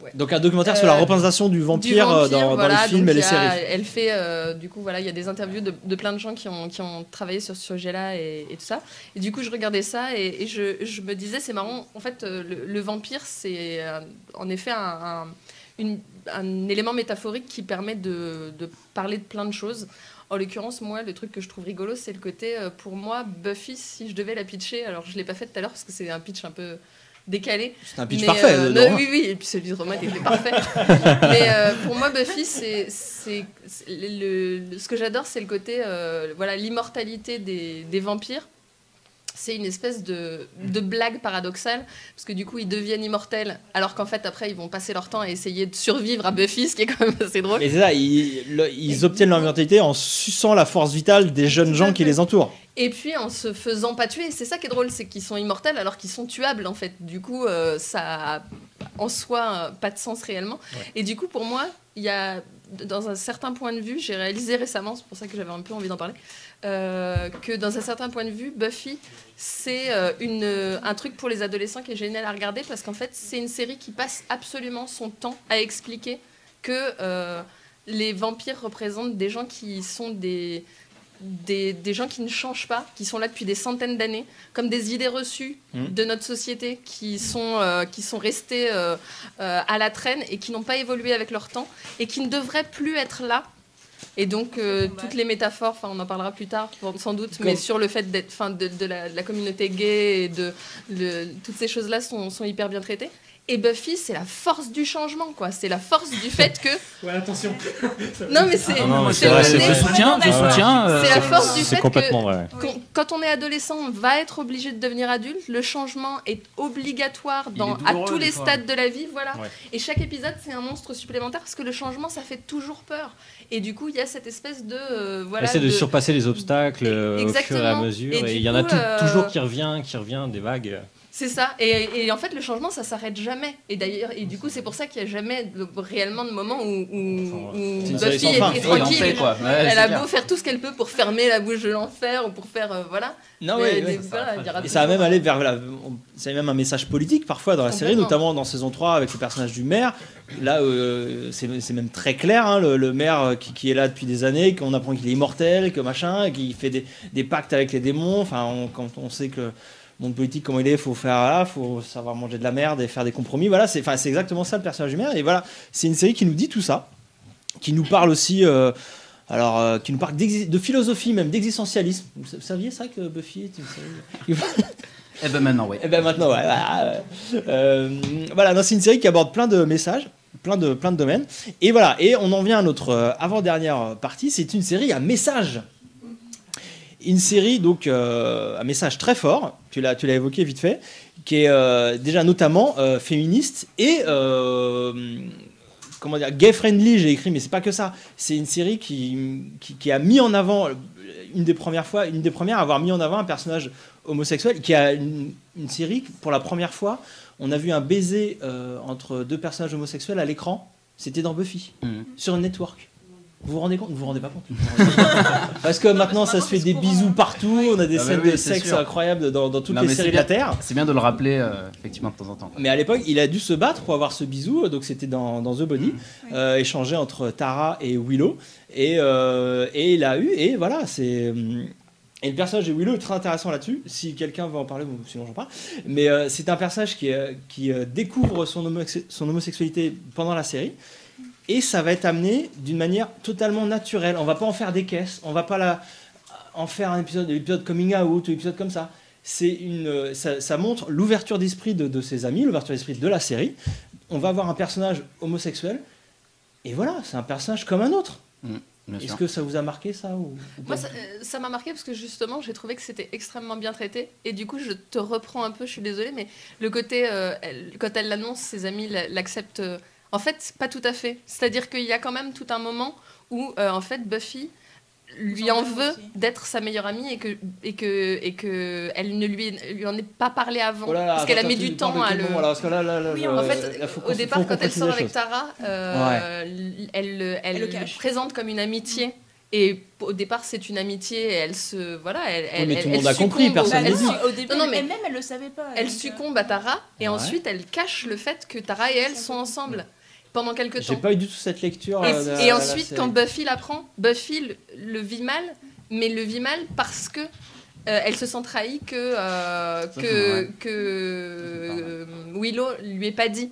S7: Ouais.
S8: Donc un documentaire sur la
S7: Euh,
S8: représentation du
S7: du
S8: vampire, euh, dans, dans
S7: voilà,
S8: les films et les
S7: a-
S8: séries.
S7: Elle fait, euh, du coup, voilà, il y a des interviews de, de plein de gens qui ont, qui ont travaillé sur ce sujet-là et, et tout ça. Et du coup, je regardais ça et, et je, je me disais, c'est marrant, en fait, euh, le, le vampire, c'est euh, en effet un, un- une- un élément métaphorique qui permet de, de parler de plein de choses. En l'occurrence, moi, le truc que je trouve rigolo, c'est le côté, euh, pour moi, Buffy, si je devais la pitcher, alors je ne l'ai pas fait tout à l'heure parce que c'est un pitch un peu décalé.
S8: C'est un pitch
S7: Mais,
S8: parfait,
S7: euh, non, oui, oui, et puis celui de Romain était parfait. Mais euh, pour moi, Buffy, c'est, c'est, c'est le, le- ce que j'adore, c'est le côté, euh, voilà, l'immortalité des, des vampires. C'est une espèce de, de blague paradoxale, parce que du coup, ils deviennent immortels, alors qu'en fait, après, ils vont passer leur temps à essayer de survivre à Buffy, ce qui est quand même assez drôle.
S8: Et c'est ça, ils, le- ils obtiennent leur immortalité en suçant la force vitale des jeunes gens qui les entourent.
S7: Et puis en se faisant pas tuer, c'est ça qui est drôle, c'est qu'ils sont immortels alors qu'ils sont tuables en fait. Du coup, euh, ça a en soi euh, pas de sens réellement. Et du coup, pour moi, il y a dans un certain point de vue, j'ai réalisé récemment, c'est pour ça que j'avais un peu envie d'en parler, euh, que dans un certain point de vue, Buffy, c'est euh, une, un truc pour les adolescents qui est génial à regarder parce qu'en fait, c'est une série qui passe absolument son temps à expliquer que euh, les vampires représentent des gens qui sont des des, des gens qui ne changent pas, qui sont là depuis des centaines d'années, comme des idées reçues
S8: Mhm.
S7: de notre société qui sont, euh, qui sont restées euh, euh, à la traîne et qui n'ont pas évolué avec leur temps et qui ne devraient plus être là. Et donc, euh, toutes les métaphores, enfin, on en parlera plus tard, sans doute, mais sur le fait d'être, de, de la, de la communauté gay et de le- toutes ces choses-là sont, sont hyper bien traitées. Et Buffy, c'est la force du changement, quoi. C'est la force du fait que.
S4: Ouais, attention.
S7: Non, mais c'est.
S5: Ah non, mais
S7: c'est
S5: je
S9: soutiens, je soutiens.
S7: C'est la force du
S5: C'est
S7: fait
S5: complètement
S7: que
S5: vrai.
S7: quand, quand on est adolescent, on va être obligé de devenir adulte. Le changement est obligatoire dans,
S9: est
S7: à tous les stades de la vie. Voilà.
S5: Ouais.
S7: Et chaque épisode, c'est un monstre supplémentaire parce que le changement, ça fait toujours peur. Et du coup, il y a cette espèce de. euh, voilà,
S5: Essayer de,
S7: de-
S5: surpasser les obstacles euh, au fur et à mesure.
S7: Et
S5: il y en a tout-
S7: euh,
S5: toujours qui revient, qui revient, des vagues.
S7: C'est ça. Et, et en fait, le changement, ça s'arrête jamais. Et d'ailleurs, et du coup, c'est pour ça qu'il n'y a jamais de- réellement de moment où,
S8: C'est
S7: Buffy est,
S8: fin.
S7: tranquille.
S9: fait, quoi. Ouais,
S7: Elle
S9: c'est
S7: a
S9: clair.
S7: beau faire tout ce qu'elle peut pour fermer la bouche de l'enfer ou pour faire. euh, voilà.
S8: Non,
S7: Mais, des- il y aura
S8: Et ça
S7: toujours-
S8: même aller vers. Voilà, on- ça a même un message politique parfois dans la série, notamment dans saison 3 avec le personnage du maire. Là, euh, c'est c'est même très clair, hein, le, le maire euh, qui, qui est là depuis des années, qu'on apprend qu'il est immortel, que machin, qu'il fait des, des pactes avec les démons. Enfin, on- quand on sait que monde politique, comment il est, faut faire, voilà, faut savoir manger de la merde et faire des compromis. Voilà, c'est enfin, c'est exactement ça le personnage du maire. Et voilà, c'est une série qui nous dit tout ça, qui nous parle aussi. euh, alors, euh, qui nous parle de philosophie, même d'existentialisme. Vous sa- saviez ça que Buffy est une série
S9: Eh ben maintenant, oui.
S8: et ben maintenant, ouais, voilà. Euh, voilà, c'est une série qui aborde plein de messages, plein de, plein de domaines. Et voilà, et on en vient à notre euh, avant-dernière partie, c'est une série à message. Une série, donc, euh, à message très fort, tu l'as, tu l'as évoqué vite fait, qui est euh, déjà notamment euh, féministe et. Comment dire, gay friendly, j'ai écrit, mais c'est pas que ça. C'est une série qui, qui, qui a mis en avant, une des premières fois, une des premières à avoir mis en avant un personnage homosexuel, qui a une, une série, pour la première fois, on a vu un baiser entre deux personnages homosexuels à l'écran. C'était dans Buffy,
S9: Mhm.
S8: sur un network. Vous vous rendez compte Vous vous rendez pas compte Parce que maintenant, ça se fait des bisous partout, on a des
S9: Ah bah
S8: scènes
S9: oui,
S8: de
S9: c'est
S8: sexe
S9: sûr.
S8: incroyables dans, dans toutes
S9: Non,
S8: les
S9: mais
S8: séries de la
S9: bien.
S8: Terre.
S9: C'est bien de le rappeler, euh, effectivement, de temps en temps.
S8: Mais à l'époque, il a dû se battre pour avoir ce bisou, donc c'était dans, dans The Body, euh, échangé entre Tara et Willow. Et, euh, et il a eu, et voilà, c'est. hum, Et le personnage de Willow est très intéressant là-dessus. Si quelqu'un veut en parler, sinon j'en parle. Mais euh, c'est un personnage qui, euh, qui euh, découvre son, homosex- son homosexualité pendant la série. Et ça va être amené d'une manière totalement naturelle. On va pas en faire des caisses. On va pas la, en faire un épisode, un épisode coming out ou un épisode comme ça. C'est une, euh, ça, ça montre l'ouverture d'esprit de, de ses amis, l'ouverture d'esprit de la série. On va avoir un personnage homosexuel. Et voilà, c'est un personnage comme un autre.
S9: Bien
S8: Est-ce que ça vous a marqué ça ou, ou
S7: Moi, ça euh, ça m'a marqué parce que justement, j'ai trouvé que c'était extrêmement bien traité. Et du coup, je te reprends un peu, je suis désolée, mais le côté, euh, elle- quand elle l'annonce, ses amis la- l'acceptent. En fait, pas tout à fait. C'est-à-dire qu'il y a quand même tout un moment où, euh, en fait, Buffy lui en
S10: veut
S7: d'être sa meilleure amie et que, et que, et que elle ne lui, lui en est pas parlé avant.
S8: Oh là là,
S7: parce qu'elle a mis du temps à le.
S8: là Parce que là, là, là,
S7: Oui, en fait, au départ, quand elle sort avec. Tara, euh, elle, le- elle,
S10: Elle le
S7: présente comme une amitié. Et au départ, c'est une amitié. Et elle se, voilà, elle, elle,
S8: mais tout le
S7: elle
S8: monde a compris, personne
S7: elle
S10: Bah non,
S7: su-
S10: au début,
S7: Non, non, mais-
S10: elle-même, elle le savait pas.
S7: elle
S10: euh,
S7: succombe à Tara et
S8: Ouais.
S7: ensuite elle cache le fait que Tara et elle sont ensemble pendant quelques
S8: J'ai
S7: temps.
S8: pas eu du tout cette lecture.
S7: Et,
S8: euh, de
S7: et ensuite, quand Buffy l'apprend, Buffy le, le vit mal, mais le vit mal parce que euh, elle se sent trahie que, euh, que, euh, Willow lui ait pas dit.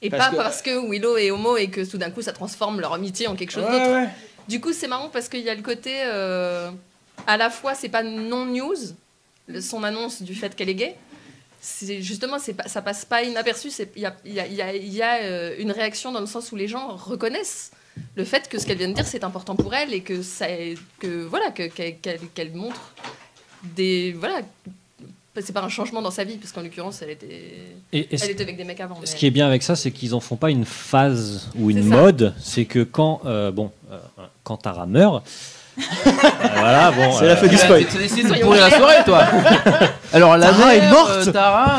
S7: Et
S8: Parce
S7: pas
S8: que-
S7: parce que Willow est homo et que tout d'un coup ça transforme leur amitié en quelque chose
S8: Ouais,
S7: d'autre.
S8: ouais.
S7: Du coup, c'est marrant parce qu'il y a le côté. euh, à la fois, c'est pas non-news, le- son annonce du fait qu'elle est gay. Justement, c'est pas, ça passe pas inaperçu. c'est- Il y a, il y a- y a- y a, euh, une réaction dans le sens où les gens reconnaissent le fait que ce qu'elle vient de dire, c'est important pour elle et que, ça, que voilà, que- qu'elle montre des. Voilà. C'est pas un changement dans sa vie, parce qu'en l'occurrence, elle était,
S5: Et, et
S7: elle était avec des mecs avant.
S5: Ce qui est bien avec ça, c'est qu'ils en font pas une phase ou une mode. C'est que quand, euh, bon, euh, quand Tara meurt, voilà, bon.
S8: C'est la fin du
S9: Tu
S8: spoil.
S7: Soyons
S9: pourrir la soirée, toi. Alors, la
S8: Tara
S9: mère,
S8: est morte.
S9: euh, Tara.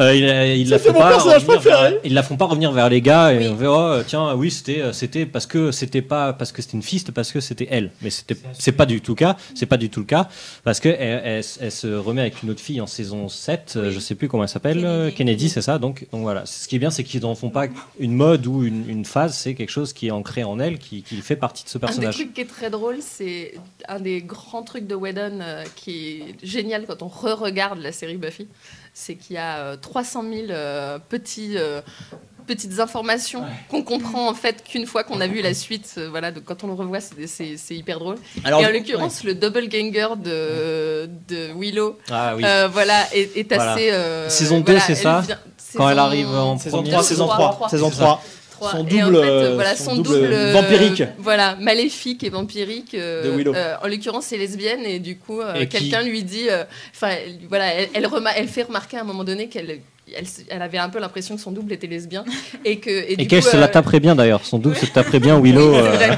S9: Euh,
S5: ils, ils la
S8: C'est
S5: font pas
S8: personnage
S5: revenir vers, ils la font pas revenir vers les gars et
S7: Oui.
S5: on fait oh tiens oui c'était euh, c'était parce que c'était pas parce que c'était une c'était parce que c'était elle. Mais c'était c'est pas du tout le cas c'est pas du tout le cas parce que elle, elle- elle se remet avec une autre fille en saison 7 euh, je sais plus comment elle s'appelle
S10: Kennedy.
S5: Kennedy c'est ça donc donc voilà. Ce qui est bien c'est qu'ils n'en font pas une mode ou une, une phase c'est quelque chose qui est ancré en elle qui, qui fait partie de ce
S7: Un des
S5: personnage.
S7: trucs qui est très drôle, c'est un des grands trucs de Whedon euh, qui est génial quand on re-regarde la série Buffy, c'est qu'il y a euh, 300 000 euh, petits, euh, petites informations qu'on comprend en fait qu'une fois qu'on a vu la suite. euh, voilà, donc quand on le revoit, c'est- c'est c'est hyper drôle.
S8: Alors,
S7: Et en l'occurrence, le double ganger de, de Willow,
S5: ah oui
S7: euh, voilà, est, est
S5: Voilà.
S7: assez. euh,
S5: Saison
S7: voilà,
S5: 2, c'est
S7: elle
S5: ça
S7: vient-
S5: Quand elle arrive en
S8: saison
S5: première
S8: 3, saison 3, saison
S5: C'est ça.
S8: 3.
S7: trois.
S8: Son
S7: Et en
S8: double,
S7: fait, euh,
S8: euh,
S7: voilà,
S8: son
S7: son,
S8: double
S7: double, euh,
S8: vampirique.
S7: voilà, maléfique et vampirique. euh,
S8: De Willow.
S7: euh, en l'occurrence, c'est lesbienne et du coup, euh,
S5: qui-
S7: quelqu'un lui dit, euh, enfin, elle- voilà, elle, elle, remar- elle fait remarquer à un moment donné qu'elle elle, avait un peu l'impression que son double était lesbien et que et,
S5: et qu'elle se la
S7: euh,
S5: taperait bien d'ailleurs son double se taperait bien Willow
S7: oui,
S5: euh,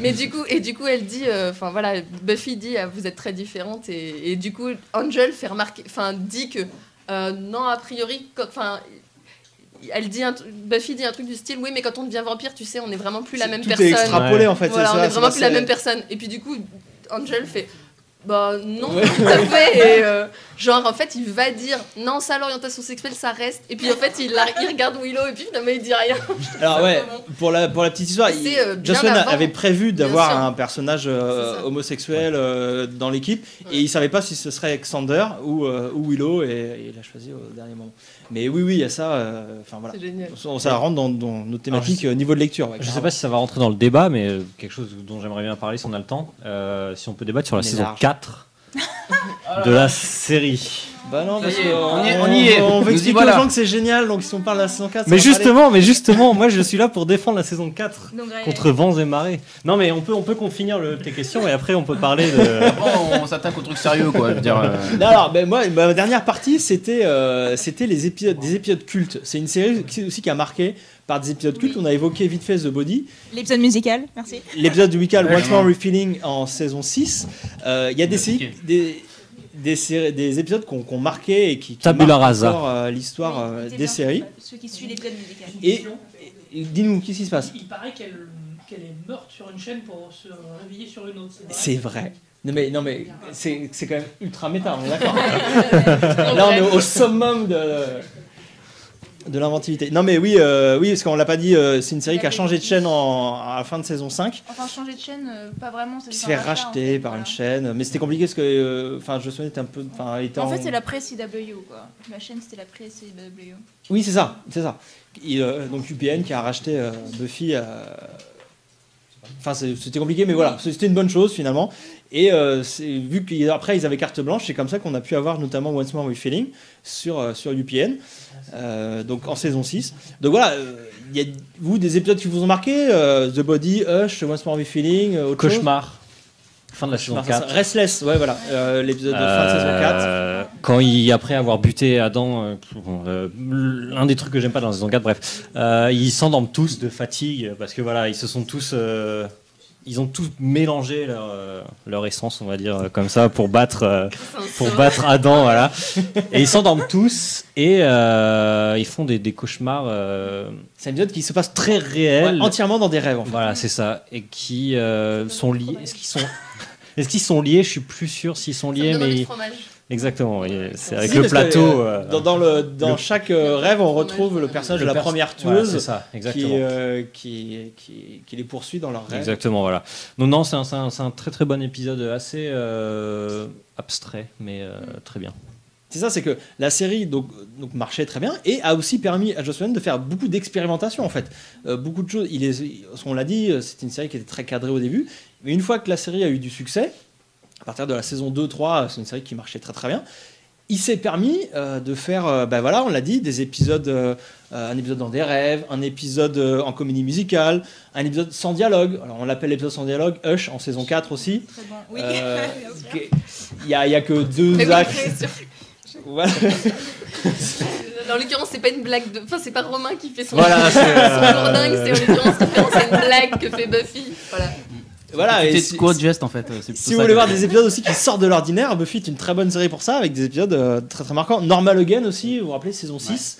S7: mais du coup et du coup elle dit euh, enfin voilà Buffy dit ah, vous êtes très différentes et, et du coup Angel fait remarquer enfin dit que euh, non a priori enfin elle dit un Buffy dit un truc du style oui mais quand on devient vampire tu sais on n'est vraiment plus la même
S8: Tout
S7: personne
S8: est extrapolé
S5: Ouais.
S8: en fait,
S7: voilà on
S8: ça.
S7: est vraiment plus la même personne et puis du coup Angel fait bah non
S8: Ouais.
S7: tout à fait et euh, genre en fait il va dire non ça l'orientation sexuelle ça reste et puis en fait il, la- il regarde Willow et puis finalement il dit rien
S8: Alors ouais, pour la, pour la petite histoire, il-
S7: euh, avant.
S8: avait prévu d'avoir un personnage euh, homosexuel euh, dans l'équipe et il savait pas si ce serait Xander ou, euh, ou Willow et, et il a choisi au dernier moment. Mais oui, oui, il y a ça. euh, Enfin voilà,
S7: c'est génial
S8: ça, ça rentre dans, dans nos thématiques
S5: sais-
S8: niveau de lecture. ouais,
S5: Je sais pas si ça va rentrer dans le débat, mais quelque chose dont j'aimerais bien parler si on a le temps. Euh, si on peut débattre sur la saison
S8: large.
S5: 4 de la série.
S8: Bah non, parce qu'on
S9: on y est- on y est.
S8: On veut expliquer
S9: voilà.
S8: aux gens que c'est génial, donc si on parle de la saison 4, ça
S5: Mais justement, mais justement, moi je suis là pour défendre la saison 4
S10: Donc, ouais.
S5: contre vents et marées. Non mais on peut on peut finir le- tes questions et après on peut parler de
S9: Bon, on s'attaque au truc sérieux, quoi. Je veux dire, euh,
S8: Non, alors, ben, moi, ma dernière partie, c'était euh, c'était les épisodes, des épisodes cultes. C'est une série qui, aussi qui a marqué par des épisodes cultes. On a évoqué vite fait The Body.
S10: L'épisode musical, merci.
S8: L'épisode du Weekend
S9: Ouais,
S8: Once More. Refilling en saison 6. Euh, Il y a des, séries- des, des, séries- des épisodes qu'on qu'on marqué et qui, qui
S5: Tabula
S8: marquent
S5: rasa.
S8: encore euh, l'histoire euh,
S10: Oui,
S8: des séries.
S10: Ceux qui suivent l'épisode musical.
S8: Et, et dis-nous, qu'est-ce qui se passe?
S4: Il paraît qu'elle est morte sur une chaîne pour se réveiller sur une autre.
S8: C'est vrai. Non mais, non mais c'est c'est quand même ultra méta, on est d'accord? Là on est au summum de, de l'inventivité. Non mais oui, euh, oui parce qu'on l'a pas dit, euh, c'est une série qui a changé de chaîne en, à la fin de saison 5,
S10: Enfin, changer de chaîne, euh, pas vraiment.
S8: qui se fait
S10: en
S8: racheter
S10: fait,
S8: par
S10: voilà.
S8: une chaîne. Mais c'était compliqué parce que, enfin, je me souviens, était un peu, était
S10: En fait, c'est la pré-CW, quoi. La chaîne, c'était la pré-CW.
S8: Oui, c'est ça, c'est ça. Donc UPN qui a racheté Buffy. Enfin, c'était compliqué, mais voilà, c'était une bonne chose finalement. Et euh, vu qu'après ils avaient carte blanche, c'est comme ça qu'on a pu avoir notamment Once More with Feeling sur, euh, sur UPN, euh, donc en saison 6. Donc voilà, il y a vous des épisodes qui vous ont marqué The Body, Hush, Once More with Feeling, autre
S5: Cauchemar. Fin de la saison
S8: Cauchemar,
S5: 4.
S8: Restless, ouais, voilà, euh, l'épisode de fin de saison 4.
S5: Euh, Quand il, après avoir buté Adam, euh, l'un des trucs que j'aime pas dans la saison 4, bref, ils s'endorment tous de fatigue parce que voilà, ils se sont tous, ils ont tous mélangé leur, euh, leur essence, on va dire euh, comme ça, pour battre, euh, pour battre Adam, voilà. Et ils s'endorment tous et euh, ils font des, des cauchemars euh,
S8: C'est un épisode qui se passe
S5: très réels.
S8: entièrement dans des rêves. En fait.
S5: Voilà, c'est ça, et qui euh, sont liés. Est-ce qu'ils sont est-ce qu'ils sont liés? Je suis plus sûr s'ils sont
S7: Ça me
S5: liés, mais
S7: fromage.
S5: Exactement. C'est avec
S8: Si,
S5: le plateau.
S8: euh,
S5: euh,
S8: dans, dans le, dans
S5: le-
S8: chaque euh, rêve, on retrouve le personnage de la
S5: pers-
S8: première tueuse
S5: c'est ça,
S8: qui,
S5: exactement.
S8: euh, qui, qui, qui les poursuit dans leurs rêves.
S5: Exactement, voilà. Non, non, c'est un, c'est un- c'est un très très bon épisode, assez abstrait, mais très bien.
S8: C'est ça, c'est que la série donc, donc marchait très bien et a aussi permis à Joss Whedon de faire beaucoup d'expérimentation en fait. Euh, beaucoup de choses. Il est, on l'a dit, c'était une série qui était très cadrée au début, mais une fois que la série a eu du succès, à partir de la saison 2-3, c'est une série qui marchait très très bien. Il s'est permis euh, de faire, euh, ben voilà, on l'a dit, des épisodes, euh, euh, un épisode dans des rêves, un épisode euh, en comédie musicale, un épisode sans dialogue. Alors on l'appelle l'épisode sans dialogue, Hush en saison 4 aussi.
S10: Très bon. Oui,
S8: Euh, Il y, a, il y a que deux
S7: Mais
S8: actes. Voilà.
S7: Dans l'occurrence, c'est pas une blague de. Enfin, c'est pas Romain qui fait son.
S5: Voilà, c'est,
S7: son
S5: euh,
S7: lourdingue, c'est en l'occurrence référence à une blague que fait Buffy. Voilà.
S8: Voilà, et
S9: C'était
S8: si-
S9: Squad Jest en fait.
S8: Si vous voulez voir des épisodes aussi qui sortent de l'ordinaire, Buffy est une très bonne série pour ça, avec des épisodes euh, très très marquants. Normal Again aussi, vous vous rappelez, saison 6,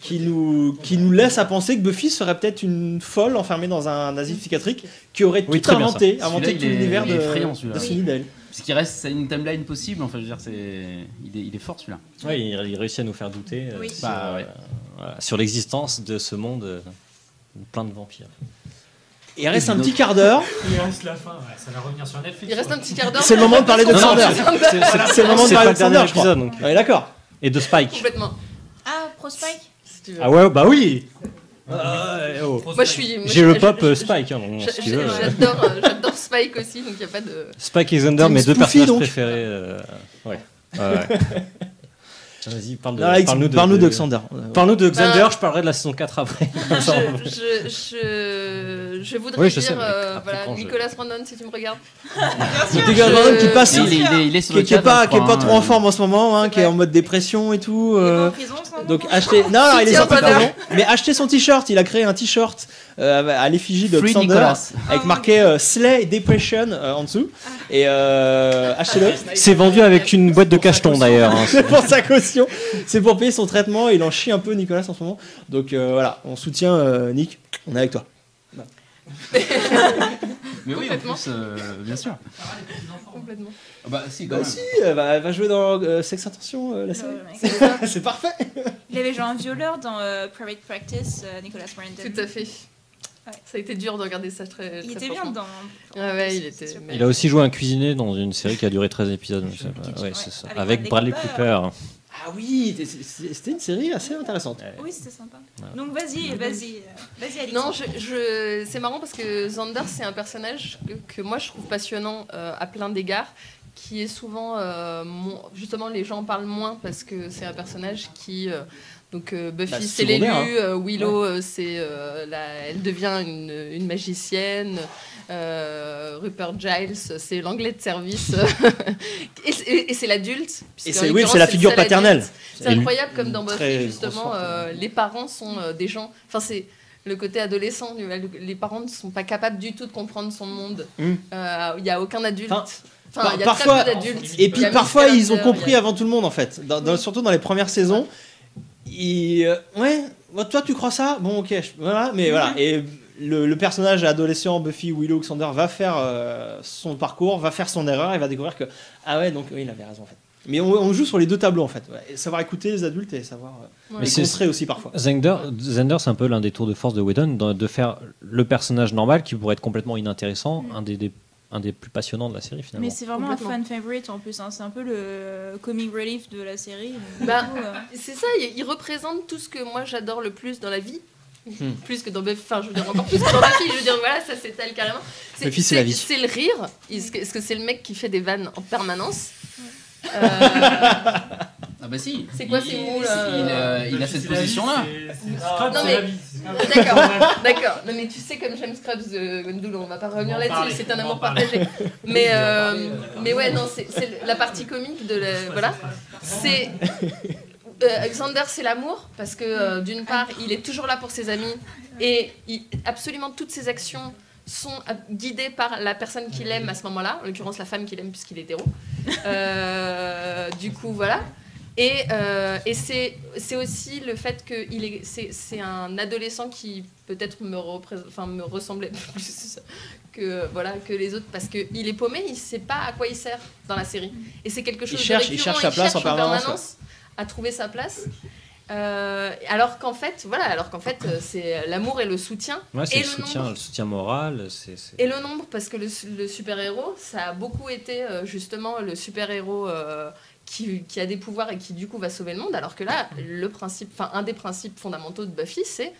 S8: qui, nous, qui nous laisse à penser que Buffy serait peut-être une folle enfermée dans un asile psychiatrique qui aurait
S5: Oui,
S8: tout inventé, inventé tout l'univers de, de
S9: Oui.
S8: Sunnydale.
S9: Parce qu'il reste, c'est une timeline possible. Enfin, je veux dire, c'est, il est, il est, il est fort celui-là.
S5: Ouais, il, il réussit à nous faire douter euh,
S10: Oui.
S5: sur,
S9: Bah, ouais.
S5: euh, voilà, sur l'existence de ce monde euh, plein de vampires.
S8: Il reste un petit quart d'heure.
S4: Il reste la fin, ouais, ça va revenir sur Netflix.
S7: Il reste un petit quart d'heure.
S8: C'est le moment de parler de Xander.
S5: c'est-
S8: le moment de
S5: c'est
S8: parler
S5: pas
S8: de
S5: le dernier
S8: Xander, je crois.
S5: épisode, donc.
S8: Ouais, d'accord.
S5: Et de Spike.
S7: Complètement.
S10: Ah, Pro Spike
S7: Si tu veux.
S5: Ah ouais, bah oui Euh, oh.
S7: Moi, je suis.
S5: J'ai le pop euh, Spike, hein.
S7: J'adore, euh, Spike aussi, donc il n'y a pas de.
S5: Spike et Xander, mes deux personnages préférés. euh, ouais. Ouais, ouais. Vas-y, parle de, parle-nous de,
S8: parle-nous
S5: de-
S8: de Xander.
S5: Parle-nous de Xander,
S7: Ben,
S5: je parlerai de la saison 4 après.
S7: Je, je, je, je voudrais
S5: Oui, je
S7: dire,
S5: sais,
S7: euh, voilà, Nicolas Brandon, si tu me regardes.
S8: Nicolas Brandon qui passe,
S9: Il est, il est, il est sur
S8: qui,
S9: le
S8: qui est pas, qui est pas
S9: hein,
S8: trop en
S9: euh,
S8: forme en ce moment, hein, qui est en mode dépression et tout.
S10: Il est pas
S8: euh,
S10: en prison en
S8: Donc achetez, non, non, il est sorti de prison, mais achetez son t-shirt. Il a créé un t-shirt à l'effigie de
S9: Free
S8: Xander
S9: Nicolas.
S8: avec marqué euh, Slay Depression euh, en dessous. Et euh, achetez-le.
S5: C'est vendu avec une boîte de cachetons d'ailleurs. hein.
S8: C'est pour sa caution. C'est pour payer son traitement. Il en chie un peu Nicolas en ce moment. Donc euh, voilà, on soutient euh, Nick. On est avec toi.
S9: Mais oui, en
S7: Complètement.
S9: plus, euh, bien sûr.
S7: Complètement.
S9: Ah Bah si, quand
S8: Bah
S9: même.
S8: si, elle va, elle va jouer dans euh, Sex Intention euh, la série.
S10: Ouais, ouais.
S8: C'est parfait.
S10: Il avait joué un violeur dans euh, Private Practice, euh, Nicolas Brandon.
S7: Tout à fait.
S10: Ouais.
S7: Ça a été dur de regarder ça très.
S10: Il
S7: très
S10: était bien.
S7: Ouais, ouais, il était.
S10: super.
S7: mais-
S5: Il a aussi joué un cuisinier dans une série qui a duré 13 épisodes. je sais pas. Ouais, c'est ça.
S10: Avec
S5: Avec
S10: Bradley Cooper.
S5: Cooper.
S8: Ah oui, c'était une série assez intéressante.
S10: Oui, c'était sympa. Donc vas-y, vas-y, euh, vas-y.
S7: Non, je, je- c'est marrant parce que Xander, c'est un personnage que, que moi je trouve passionnant euh, à plein d'égards, qui est souvent. euh, mon- justement, les gens en parlent moins parce que c'est un personnage qui. euh, donc euh, Buffy,
S8: Bah,
S7: c'est l'élu,
S8: secondaire,
S7: euh, Willow, euh, c'est euh, la- elle devient une, une magicienne. euh, Rupert Giles, c'est l'anglais de service. et et- et c'est l'adulte.
S8: Et c'est- oui, c'est la figure paternelle.
S7: C'est incroyable comme dans Buffy, justement, les parents sont des gens. Enfin, c'est le côté adolescent. Les parents ne sont pas capables du tout de comprendre son monde.
S8: Mm.
S7: Euh, Il n'y a aucun adulte.
S8: Enfin,
S7: Enfin,
S8: par-
S7: y a
S8: parfois-
S7: très peu.
S8: Et puis parfois ils ont compris
S7: a-
S8: avant tout le monde en fait. Dans- dans- surtout dans les premières saisons. Euh, ouais, toi tu crois ça? Bon ok, je- voilà, mais voilà. Et le, le personnage adolescent Buffy Willow Xander va faire euh, son parcours, va faire son erreur et va découvrir que ah ouais donc oui il avait raison en fait. Mais on, on joue sur les deux tableaux en fait. ouais. Et savoir écouter les adultes et savoir euh,
S7: Ouais.
S8: les aussi parfois.
S5: Zender, Zender, c'est un peu l'un des tours de force de Whedon, de, de faire le personnage normal qui pourrait être complètement inintéressant, un des, des- un des plus passionnants de la série finalement.
S10: Mais c'est vraiment un fan favorite en plus, hein. c'est un peu le comic relief de la série.
S7: Bah,
S10: euh,
S7: C'est ça, il, il représente tout ce que moi j'adore le plus dans la vie.
S8: Hmm.
S7: Plus que dans Buffy, enfin je veux dire encore plus que dans Buffy, je veux dire voilà, ça s'étale carrément.
S8: Buffy, c'est la vie.
S7: C'est le rire, est-ce que c'est le mec qui fait des vannes en permanence Euh,
S9: Ah bah si.
S7: C'est quoi
S9: Il-
S7: ces mots,
S9: il,
S7: là
S9: euh, il a cette position-là.
S7: Non, mais- D'accord, d'accord. Non mais tu sais comme j'aime Scrubs de Gondul, on va pas revenir là-dessus, c'est un amour partagé. Mais euh, mais ouais non, c'est la partie comique de la, voilà. C'est euh, Xander, c'est l'amour parce que euh, d'une part, il est toujours là pour ses amis et il- absolument toutes ses actions sont euh, guidées par la personne qu'il aime à ce moment-là, en l'occurrence la femme qu'il aime puisqu'il est hétéro. Euh, du coup, voilà. Et, euh, et c'est c'est aussi le fait que il est c'est c'est un adolescent qui peut-être me représente enfin me ressemblait plus que voilà que les autres parce que il est paumé il sait pas à quoi il sert dans la série. Et c'est quelque chose de
S8: cherche- il
S7: récurrent,
S8: cherche sa place en permanence,
S7: à trouver sa place. Euh, alors qu'en fait voilà alors qu'en fait euh, c'est l'amour et le soutien.
S5: Ouais, c'est
S7: et
S5: le
S7: le
S5: soutien,
S7: nombre.
S5: le soutien moral. c'est c'est-
S7: et le nombre, parce que le, le super-héros, ça a beaucoup été euh, justement le super-héros euh, qui, qui a des pouvoirs et qui du coup va sauver le monde, alors que là, le principe, enfin un des principes fondamentaux de Buffy, c'est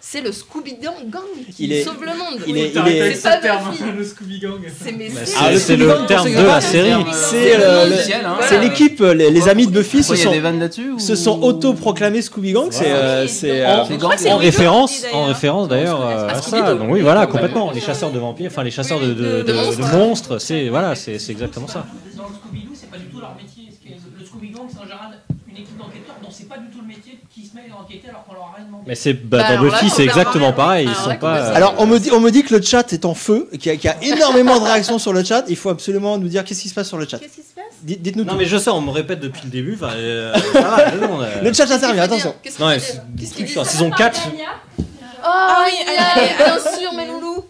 S7: c'est le Scooby-Gang gang qui
S8: Il est-
S7: sauve le monde.
S8: il est- il est-
S7: C'est
S4: terme,
S7: Buffy.
S4: le Scooby Gang.
S7: C'est mais
S5: Bah,
S7: c'est-
S8: Ah, le
S5: c'est le
S8: Scooby-Gang,
S5: terme de la série.
S8: C'est euh,
S7: nom
S8: le-
S7: du
S9: ciel, hein.
S7: Voilà.
S8: c'est l'équipe, euh, les, les amis de Buffy se sont,
S9: ou-
S8: se sont auto-proclamés Scooby Gang. C'est euh,
S10: Oui,
S8: c'est, euh,
S5: En, référence, en
S10: d'ailleurs.
S5: référence d'ailleurs euh, à ça. Donc oui, voilà, complètement. Les chasseurs de vampires, enfin les chasseurs de,
S7: monstres.
S5: monstres, c'est voilà, c'est c'est exactement ça.
S4: Dans le Scooby-Doo, c'est pas du tout leur métier. Ce qui est- Le Scooby Gang, c'est en général une équipe d'enquêteurs dont c'est pas du tout le métier qui se transmet et enquêter alors qu'on leur a rien demandé.
S5: Mais c'est bah,
S7: Bah,
S5: dans
S7: alors là,
S5: Buffy, c'est exactement
S7: oui.
S5: pareil. Ils
S7: Alors
S5: sont
S7: là,
S5: pas.
S7: complètement.
S8: Alors, on me, dit, on me dit que le chat est en feu, qu'il y, a- qu'il y a énormément de réactions sur le chat. Il faut absolument nous dire qu'est-ce qui se passe sur le chat.
S10: Qu'est-ce qui se passe?
S8: Dites- Dites-nous
S5: Non
S8: tout.
S5: mais je sais, on me répète depuis le début. enfin, euh, ça va, non, on a-
S8: Le chat intervient, attention.
S7: Qu'est-ce qu'il
S5: Non, mais
S7: Qu'est-ce qu'il dit
S5: en saison 4.
S7: Oh,
S10: oui,
S7: Anya, bien sûr, mes loulous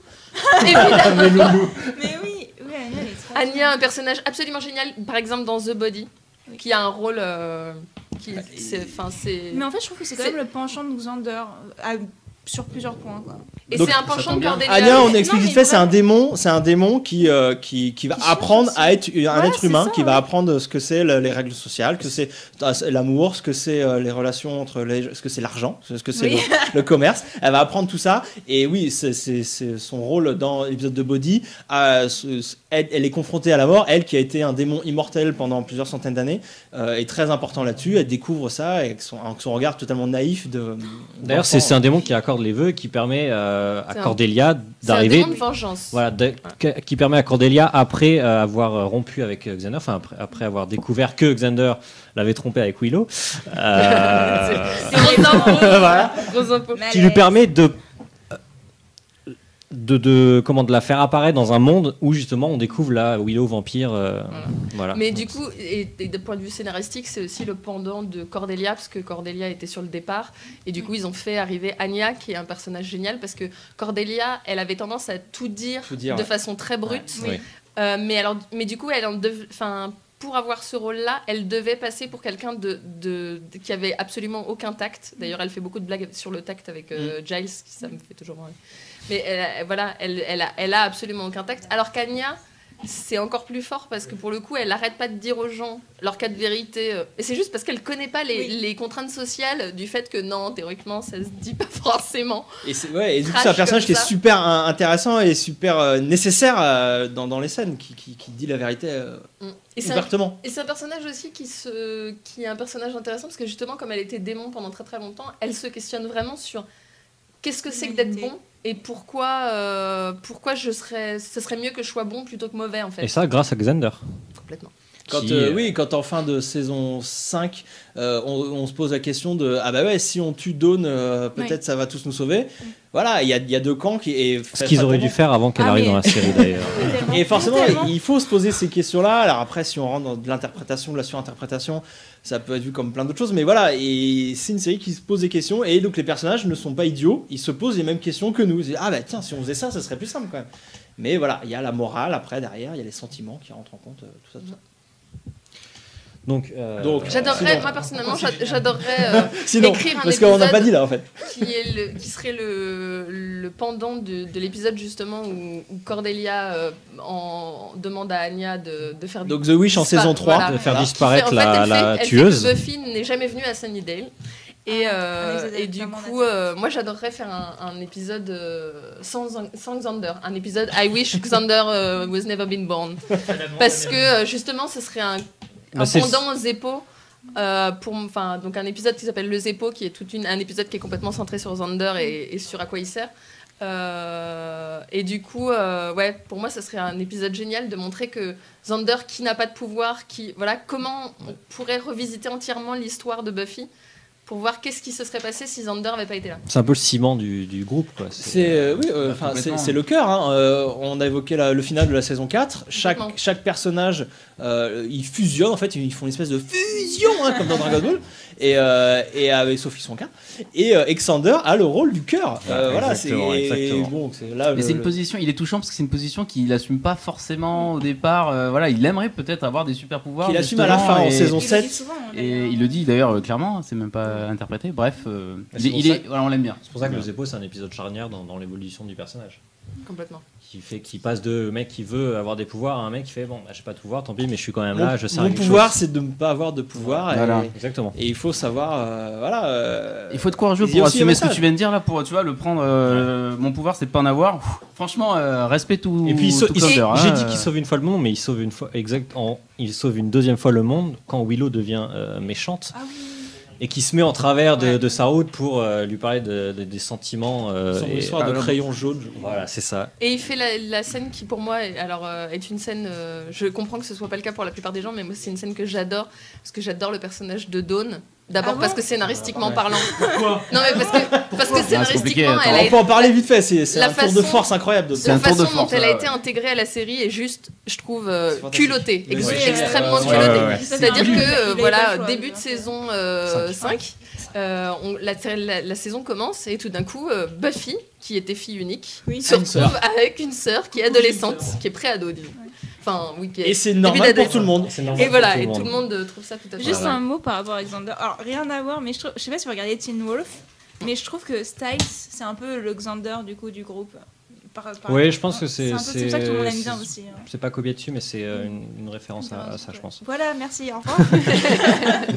S7: Évidemment
S10: Mais oui, oui, Anya, elle est trop
S7: Anya, un personnage absolument génial, par exemple dans The Body, qui a un rôle euh, qui, c'est, enfin c'est,
S10: Mais en fait, je trouve que c'est quand
S7: C'est-
S10: même le penchant de Xander à- sur plusieurs points. Quoi.
S7: et
S8: Donc,
S7: c'est un penchant de Cordelia.
S8: Anya, on explique vite fait, c'est un démon, c'est un démon qui, euh, qui, qui va
S10: Qui
S8: apprendre à être un être humain,
S10: ça,
S8: qui va apprendre ce que c'est le- les règles sociales, que c'est euh, l'amour, ce que c'est euh, les relations entre les, ce que c'est l'argent, ce que c'est
S10: Oui.
S8: le, le commerce. Elle va apprendre tout ça. Et oui, c'est son rôle dans l'épisode de Body. euh, elle, elle est confrontée à la mort. Elle, qui a été un démon immortel pendant plusieurs centaines d'années, euh, est très important là-dessus. Elle découvre ça avec son, avec son regard totalement naïf de.
S5: D'ailleurs, c'est un démon qui accorde les vœux, qui permet euh, à
S7: C'est
S5: Cordelia
S7: C'est
S5: d'arriver.
S7: de vengeance.
S5: Voilà, de- que- qui permet à Cordelia, après euh, avoir euh, rompu avec Xander, enfin après, après avoir découvert que Xander l'avait trompé avec Willow, euh.
S7: Gros
S5: qui lui permet de, de, de, comment, de la faire apparaître dans un monde où justement on découvre la Willow vampire. euh, voilà.
S7: Mais du coup, et, et d'un point de vue scénaristique, c'est aussi le pendant de Cordelia, parce que Cordelia était sur le départ. Et du coup, ils ont fait arriver Anya, qui est un personnage génial, parce que Cordelia, elle avait tendance à tout dire,
S8: Tout dire,
S7: de
S8: ouais.
S7: façon très brute.
S5: Oui.
S7: Euh, mais, alors, mais du coup, elle en dev- enfin, pour avoir ce rôle-là, elle devait passer pour quelqu'un de, de- de- qui avait absolument aucun tact. D'ailleurs, elle fait beaucoup de blagues sur le tact avec euh, Giles, qui ça me fait toujours marrer. Mais elle, voilà, elle, elle, a, elle a absolument aucun tact. Alors qu'Anya, c'est encore plus fort parce que pour le coup, elle n'arrête pas de dire aux gens leur cas de vérité. euh, Et c'est juste parce qu'elle connaît pas les, les contraintes sociales du fait que non, théoriquement, ça se dit pas forcément.
S8: Et, c'est- ouais, et du coup, c'est un personnage qui est super intéressant et super euh, nécessaire euh, dans, dans les scènes, qui, qui, qui dit la vérité euh,
S7: Mm. Et c'est un-
S8: ouvertement.
S7: Et c'est un personnage aussi qui, se, qui est un personnage intéressant parce que justement, comme elle était démon pendant très très longtemps, elle se questionne vraiment sur qu'est-ce que c'est que d'être bon et pourquoi, euh, pourquoi je serais, ce serait mieux que je sois bon plutôt que mauvais en fait?
S5: Et ça grâce à Xander.
S7: Complètement.
S8: Quand,
S5: Qui,
S8: euh,
S5: euh,
S8: oui, quand en fin de saison 5, euh, on, on se pose la question de Ah bah ouais, si on tue Dawn, euh, peut-être
S10: Oui.
S8: ça va tous nous sauver. Voilà, il y a, il y a deux camps qui. Et
S5: Ce qu'ils auraient dû faire avant qu'elle
S10: Ah,
S5: arrive
S10: mais-
S5: dans la série d'ailleurs.
S8: Et forcément, il faut se poser ces questions-là. Alors après, si on rentre dans de l'interprétation, de la surinterprétation, ça peut être vu comme plein d'autres choses. Mais voilà, et c'est une série qui se pose des questions. Et donc les personnages ne sont pas idiots. Ils se posent les mêmes questions que nous. Ils disent, ah bah tiens, si on faisait ça, ça serait plus simple quand même. Mais voilà, il y a la morale après derrière, il y a les sentiments qui rentrent en compte, euh, tout ça. Tout ça.
S5: Donc, euh,
S8: Donc,
S7: J'adorerais,
S8: sinon-
S7: moi personnellement, j'a- j'adorerais euh,
S8: Sinon,
S7: écrire un
S8: parce qu'on n'a
S7: épisode
S8: pas dit là en fait.
S7: qui, est le, qui serait le, le pendant de, de l'épisode justement où, où Cordelia euh, en demande à Anya de, de faire
S8: Donc The Wish en saison 3.
S7: voilà.
S5: de faire
S8: Voilà.
S5: disparaître
S7: fait- fait,
S5: la, la
S7: fait- fait
S5: tueuse.
S7: que Buffy n'est jamais venue à Sunnydale. Et,
S10: Ah,
S7: euh, et du coup, euh, moi j'adorerais faire un, un épisode euh, sans, sans Xander, un épisode I wish Xander was never been born. Parce que justement, ce serait un, un pendant Zeppo. euh, pour, enfin, donc un épisode qui s'appelle Le Zeppo, qui est tout une, un épisode qui est complètement centré sur Xander et, et sur à quoi il sert. Euh, et du coup, euh, ouais, pour moi, ça serait un épisode génial de montrer que Xander, qui n'a pas de pouvoir, qui, voilà, comment on pourrait revisiter entièrement l'histoire de Buffy pour voir qu'est-ce qui se serait passé si Xander n'avait pas été là.
S5: C'est un peu le ciment du, du groupe.
S8: C'est euh, oui, euh, le cœur. hein. Euh, on a évoqué la- le final de la saison 4. Chaque, chaque personnage, euh, ils fusionnent en fait, ils font une espèce de fusion hein, comme dans Dragon Ball. Et, euh, et avec Sophie Sonka. Et euh, Xander a le rôle du cœur. Euh,
S5: Ouais,
S8: voilà, c'est
S5: exactement.
S8: bon. c'est là.
S9: Mais
S8: le-
S9: c'est une position, il est touchant parce que c'est une position qu'il assume pas forcément au départ. euh, voilà, il aimerait peut-être avoir des super pouvoirs.
S8: Qu'il assume à la fin en saison
S10: Il le dit
S8: 7.
S10: souvent, hein,
S9: Et il le dit d'ailleurs euh, clairement, c'est même pas interprété. Bref, il, est, il voilà, on l'aime bien.
S5: C'est pour ça que le Zeppo, c'est un épisode charnière dans, dans l'évolution du personnage.
S7: Complètement.
S5: Qui fait qu'il passe de mec qui veut avoir des pouvoirs à un mec qui fait bon, bah, j'ai pas de pouvoir, tant pis, mais je suis quand même
S8: Mon,
S5: là, je sers
S8: mon pouvoir, c'est de ne pas avoir de pouvoir.
S9: Voilà.
S8: Et,
S5: Exactement.
S8: et il faut savoir, euh, voilà. euh,
S9: Il faut être courageux pour assumer ce que tu viens de dire là, pour tu vois le prendre. euh, Mon pouvoir, c'est de pas en avoir. Franchement, euh, respect tout.
S5: Et puis
S9: hein,
S5: j'ai dit qu'il sauve une fois le monde, mais il sauve une fois exact, en- il sauve une deuxième fois le monde quand Willow devient euh, méchante
S10: Ah oui.
S5: Et qui se met en travers de,
S7: Ouais.
S5: de sa route pour euh, lui parler de, de- des sentiments. euh,
S8: son
S5: et-
S8: histoire de crayon jaune. je-
S5: Voilà, c'est ça.
S7: Et il fait la, la scène qui, pour moi, est, alors, euh, est une scène. euh, je comprends que ce soit pas le cas pour la plupart des gens, mais moi, c'est une scène que j'adore parce que j'adore le personnage de Dawn. D'abord
S10: Ah bon
S7: parce que scénaristiquement
S8: Ouais.
S7: parlant. non mais parce que, parce que
S9: c'est compliqué,
S7: scénaristiquement,
S9: attends.
S7: elle a
S8: On
S7: été
S8: peut en parler vite fait, c'est un tour de
S7: façon-
S8: force incroyable. de-
S9: C'est
S7: la
S9: un tour de
S7: façon
S9: force,
S7: dont elle a
S9: ouais,
S7: été intégrée à la série est juste, je trouve, euh, culottée, ex- extrêmement culottée.
S8: Ouais, ouais, ouais.
S7: C'est-à-dire que, euh, voilà,
S10: choix,
S7: début de saison euh, 5, euh, on- la, la- la saison commence et tout d'un coup, euh, Buffy, qui était fille unique,
S10: Oui.
S7: se
S8: Ah,
S7: retrouve avec une sœur qui est adolescente, qui est pré-ado, disons. Enfin, oui, qui est
S8: Et c'est normal pour tout le monde.
S7: Et voilà,
S5: tout
S7: et
S5: le
S7: tout
S5: monde.
S7: le monde trouve ça tout à fait
S10: Juste un mot par rapport à Xander. Alors, rien à voir, mais je, trou- je sais pas si vous regardez Teen Wolf, mais je trouve que Styles, c'est un peu le Xander du coup du groupe. Par- par-
S5: Oui, je pense que c'est-
S10: C'est ça que tout le monde aime bien aussi. hein.
S5: C'est pas copié dessus, mais c'est euh, une, une référence à, à ça, je pense.
S10: Voilà, merci, au revoir.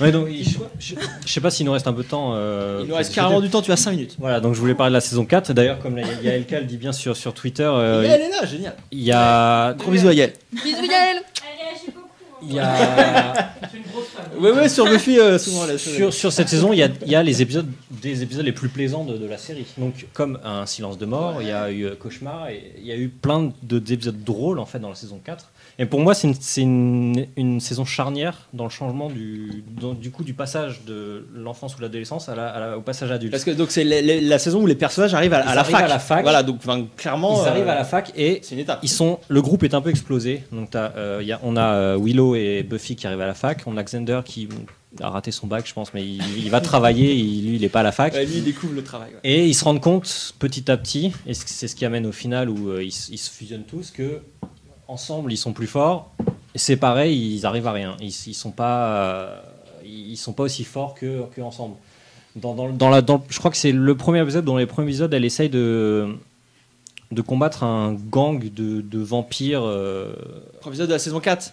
S5: Ouais, donc, je, je- je sais pas s'il nous reste un peu de temps. euh,
S8: Il nous reste carrément du temps, tu as 5 minutes.
S5: Voilà, donc je voulais parler de la saison 4. D'ailleurs, comme la- Yael le dit bien sur, sur Twitter, euh,
S8: elle est là, génial.
S5: il y a.
S8: Gros bisous à Yael.
S7: Bisous Yael
S5: Il y a.
S4: C'est une grosse fan.
S8: Ouais, ouais, sur Buffy, euh, souvent,
S5: Sur, sur cette saison, il y a, il y a les épisodes, des épisodes les plus plaisants de, de la série. Donc, comme un silence de mort, il y a eu euh, Cauchemar, et il y a eu plein de- d'épisodes drôles en fait dans la saison 4. Et pour moi, c'est une, c'est une, une saison charnière dans le changement du, dans- du coup du passage de l'enfance ou l'adolescence à la- à la- au passage adulte.
S8: Parce que donc c'est la, la- la saison où les personnages arrivent à, à
S5: arrivent
S8: fac.
S5: à la fac.
S8: Voilà, donc enfin, clairement.
S5: Ils arrivent
S8: euh,
S5: à la fac et
S8: C'est une étape.
S5: ils sont, le groupe est un peu explosé. Donc t'as, euh, y a, on a euh, Willow et Buffy qui arrivent à la fac. On a Xander qui a raté son bac, je pense, mais il, il va travailler. il- lui, il est pas à la fac.
S8: Ouais, lui, il découvre le travail. ouais.
S5: Et ils se rendent compte petit à petit, et c'est ce qui amène au final où euh, ils se fusionnent tous, que ensemble ils sont plus forts. Pareil, ils arrivent à rien. Ils, ils sont pas, euh, ils sont pas aussi forts que, que ensemble. Dans, dans- dans la, dans- je crois que c'est le premier épisode. Dans les premiers épisodes, elle essaye de de combattre un gang de, de vampires. euh,
S8: Premier épisode de la saison 4.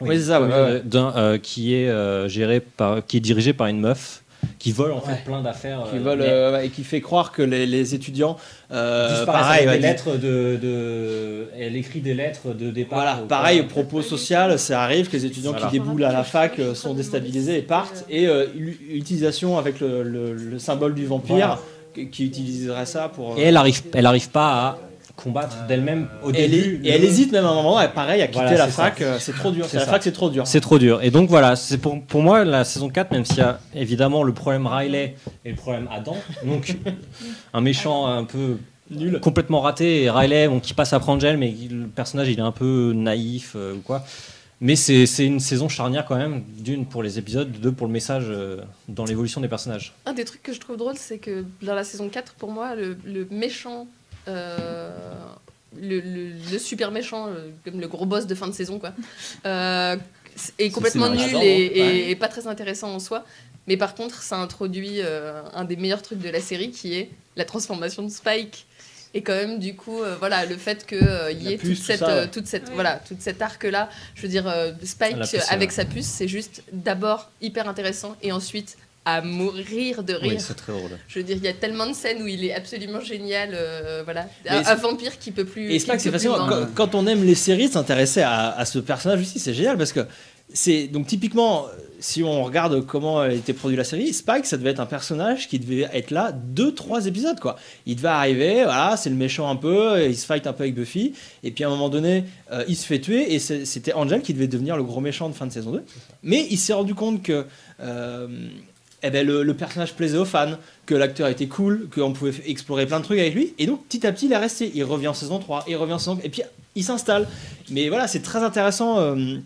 S5: oui,
S8: Oui, c'est ça, ouais, ouais, ouais.
S5: d'un, euh, qui est euh, géré par, qui est dirigé par une meuf qui vole en fait
S8: Ouais.
S5: plein d'affaires.
S8: Qui
S5: euh,
S8: vole,
S5: mais-
S8: euh, et qui fait croire que les, les étudiants. euh,
S5: disparaissent
S8: pareil,
S5: des lettres de, de- Elle écrit des lettres de départ.
S8: Voilà,
S5: au-
S8: pareil, propos social, ça arrive que les étudiants
S5: Voilà.
S8: qui déboulent à la fac sont déstabilisés et partent. Et euh, l'u- l'utilisation avec le, le- le symbole du vampire
S5: Voilà.
S8: qui- utiliserait ça pour.
S5: Et elle arrive, elle arrive pas à combattre d'elle-même au
S8: et elle,
S5: début.
S8: et elle hésite même à un moment, elle, pareil, à quitter
S5: Voilà,
S8: la fac. euh, C'est trop dur.
S5: C'est
S8: C'est la
S5: ça.
S8: fac, c'est trop dur.
S5: C'est trop dur. Et donc voilà, c'est pour, pour moi la saison 4, même s'il y a évidemment le problème Riley et le problème Adam, donc un méchant un peu
S8: Nul.
S5: complètement raté et Riley bon, qui passe à Angel, mais le personnage il est un peu naïf euh, ou quoi. Mais c'est c'est une saison charnière quand même, d'une pour les épisodes, deux pour le message euh, dans l'évolution des personnages.
S7: Un des trucs que je trouve drôle, c'est que dans la saison 4, pour moi, le, le méchant, euh, le, le- le super méchant, euh, comme le gros boss de fin de saison, quoi, euh, est complètement nul et, et-
S8: Ouais.
S7: et pas très intéressant en soi. Mais par contre, ça introduit euh, un des meilleurs trucs de la série qui est la transformation de Spike. Et quand même, du coup, euh, voilà, le fait qu'il y ait
S8: puce,
S7: toute
S8: tout
S7: cette,
S8: ça,
S7: euh,
S8: ouais.
S7: toute cette,
S10: Ouais.
S7: voilà, toute cette arc-là, je veux dire, euh, Spike
S5: puce,
S7: avec
S5: ouais.
S7: sa puce, c'est juste d'abord hyper intéressant et ensuite à mourir de rire.
S5: Oui, c'est très drôle.
S7: Je veux dire, il y a tellement de scènes où il est absolument génial. euh, voilà, un, vampire qui peut plus.
S8: Et c'est pas que c'est
S7: vaincre.
S8: Quand, quand on aime les séries, s'intéresser à, à ce personnage aussi, c'est génial parce que c'est donc typiquement, si on regarde comment a été produit la série, Spike, ça devait être un personnage qui devait être là deux, trois épisodes quoi. Il devait arriver, voilà, c'est le méchant un peu, il se fight un peu avec Buffy, et puis à un moment donné, euh, il se fait tuer, et c'était Angel qui devait devenir le gros méchant de fin de saison 2. Mais il s'est rendu compte que euh, eh ben, le, le personnage plaisait aux fans, que l'acteur était cool, qu'on pouvait explorer plein de trucs avec lui. Et donc, petit à petit, il est resté. Il revient en saison 3, il revient en saison Et puis, il s'installe. Mais voilà, c'est très intéressant. euh,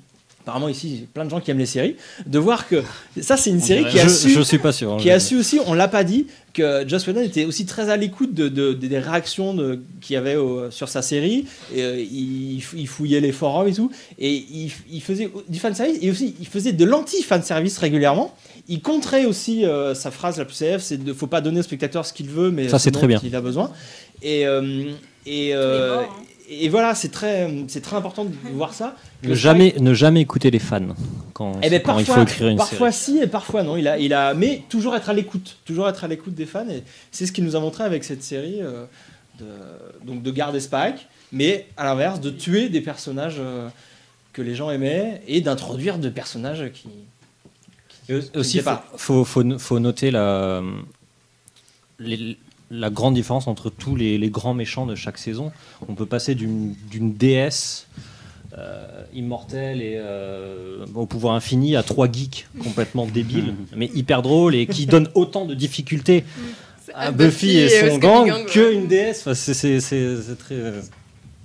S8: apparemment, ici, plein de gens qui aiment les séries. De voir que ça, c'est une série qui a
S5: je,
S8: su.
S5: je suis pas sûr. hein,
S8: qui a su aussi, on l'a pas dit, que Joss Whedon était aussi très à l'écoute de, de- de- des réactions qu'il y avait au- sur sa série. Et, euh, il, il fouillait les forums et tout. Et il, il faisait du fanservice et aussi il faisait de l'anti-fanservice régulièrement. Il contrait aussi euh, sa phrase la plus célèbre c'est de faut pas donner au spectateur ce qu'il veut, mais
S5: Ça, c'est
S8: ce
S5: très bien.
S8: il a besoin. Et, euh, et, euh,
S10: hein.
S8: et voilà, c'est très, c'est très important de voir ça.
S5: Ne jamais, ne jamais écouter les fans quand,
S8: Eh ben,
S5: quand
S8: parfois,
S5: il faut écrire une
S8: parfois
S5: série.
S8: si et parfois non. Il a, il a, mais toujours être à l'écoute, toujours être à l'écoute des fans. Et c'est ce qu'il nous a montré avec cette série, euh, de, donc de garder Spike, mais à l'inverse de tuer des personnages euh, que les gens aimaient et d'introduire de personnages qui.
S5: Et au- aussi,
S8: pas.
S5: faut, faut, faut, faut noter la, les- la grande différence entre tous les, les grands méchants de chaque saison. On peut passer d'une déesse euh, immortel et euh, au pouvoir infini à trois geeks complètement débiles, mais hyper drôles et qui donnent autant de difficultés à Buffy et son
S7: au
S5: gang
S7: Gang,
S5: qu'une déesse. Enfin, c'est- très.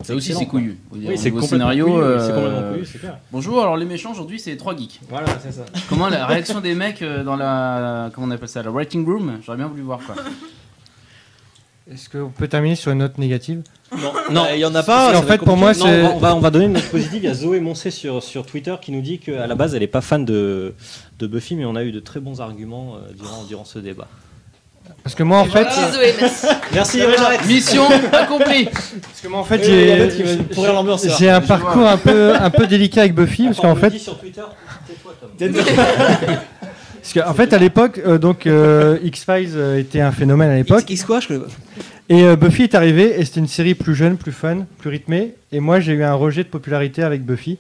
S9: Ça aussi, c'est couillu.
S5: Oui, c'est complètement
S9: scénario.
S5: couillu,
S9: euh,
S5: c'est complètement couillu, c'est clair.
S9: Bonjour, alors les méchants aujourd'hui, c'est trois geeks.
S5: Voilà, c'est ça.
S9: Comment la réaction des mecs euh, dans la. Comment on appelle ça La writing room J'aurais bien voulu voir quoi.
S11: Est-ce qu'on peut terminer sur une note négative?
S1: Non,
S5: Non.
S1: il y en a pas. va
S11: fait, pour moi.
S5: Non,
S11: c'est-
S5: on, va, on va donner une note positive. Il y a Zoé Moncé sur, sur Twitter qui nous dit qu'à la base, elle n'est pas fan de, de Buffy, mais on a eu de très bons arguments euh, durant, durant ce débat.
S11: Parce que moi, en fait,
S7: Merci.
S9: Mission accomplie.
S11: Parce que moi, en fait, j'ai un parcours un peu, un peu délicat avec Buffy, parce qu'en fait,
S5: sur Twitter, tais-toi, Tom.
S11: parce qu'en fait, à l'époque, euh, donc euh, X Files était un phénomène à l'époque,
S1: X quoi je
S11: et euh, Buffy est arrivé, et c'était une série plus jeune, plus fun, plus rythmée, et moi, j'ai eu un rejet de popularité avec Buffy.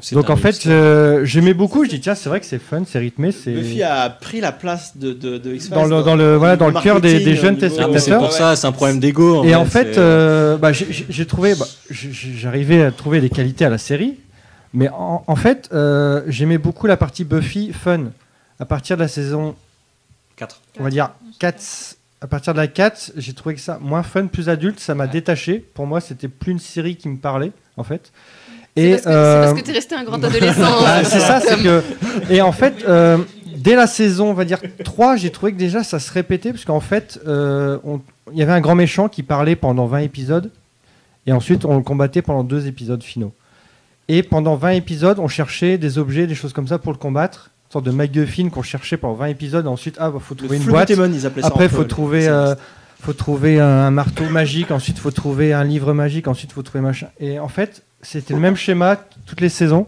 S5: C'est
S11: Donc en fait, euh, j'aimais beaucoup. Je dis tiens, c'est vrai que c'est fun, c'est rythmé, c'est
S1: Buffy a pris la place de, de, de X-Files
S11: Dans le- dans le- voilà, dans le cœur des- jeunes
S1: niveau-
S5: Ah, c'est pour ça, c'est un problème d'ego.
S11: Et
S5: vrai,
S11: en fait,
S5: c'est-
S11: euh, bah, j'ai- trouvé, bah, j'arrivais à trouver des qualités à la série, mais en, en fait, euh, j'aimais beaucoup la partie Buffy fun. À partir de la saison,
S5: Quatre.
S11: on va dire 4, à partir de la 4, j'ai trouvé que ça moins fun, plus adulte, ça m'a détaché. Pour moi, c'était plus une série qui me parlait, en fait.
S7: C'est
S11: Et
S7: parce que- c'est
S11: euh,
S7: parce que t'es resté un grand adolescent.
S11: bah, c'est ça, c'est que. Et en fait, euh, dès la saison, on va dire 3, j'ai trouvé que déjà ça se répétait, parce qu'en fait, euh, on- il y avait un grand méchant qui parlait pendant 20 épisodes, et ensuite on le combattait pendant deux épisodes finaux. Et pendant 20 épisodes, on cherchait des objets, des choses comme ça pour le combattre, une sorte de MacGuffin qu'on cherchait pendant 20 épisodes, et ensuite, ah, bah, faut
S1: Le
S11: trouver une boîte.
S1: Flûte ils appelaient ça.
S11: Après, faut trouver, euh, faut trouver un marteau magique, ensuite faut trouver un livre magique, ensuite faut trouver machin. Et en fait, c'était le même schéma toutes les saisons.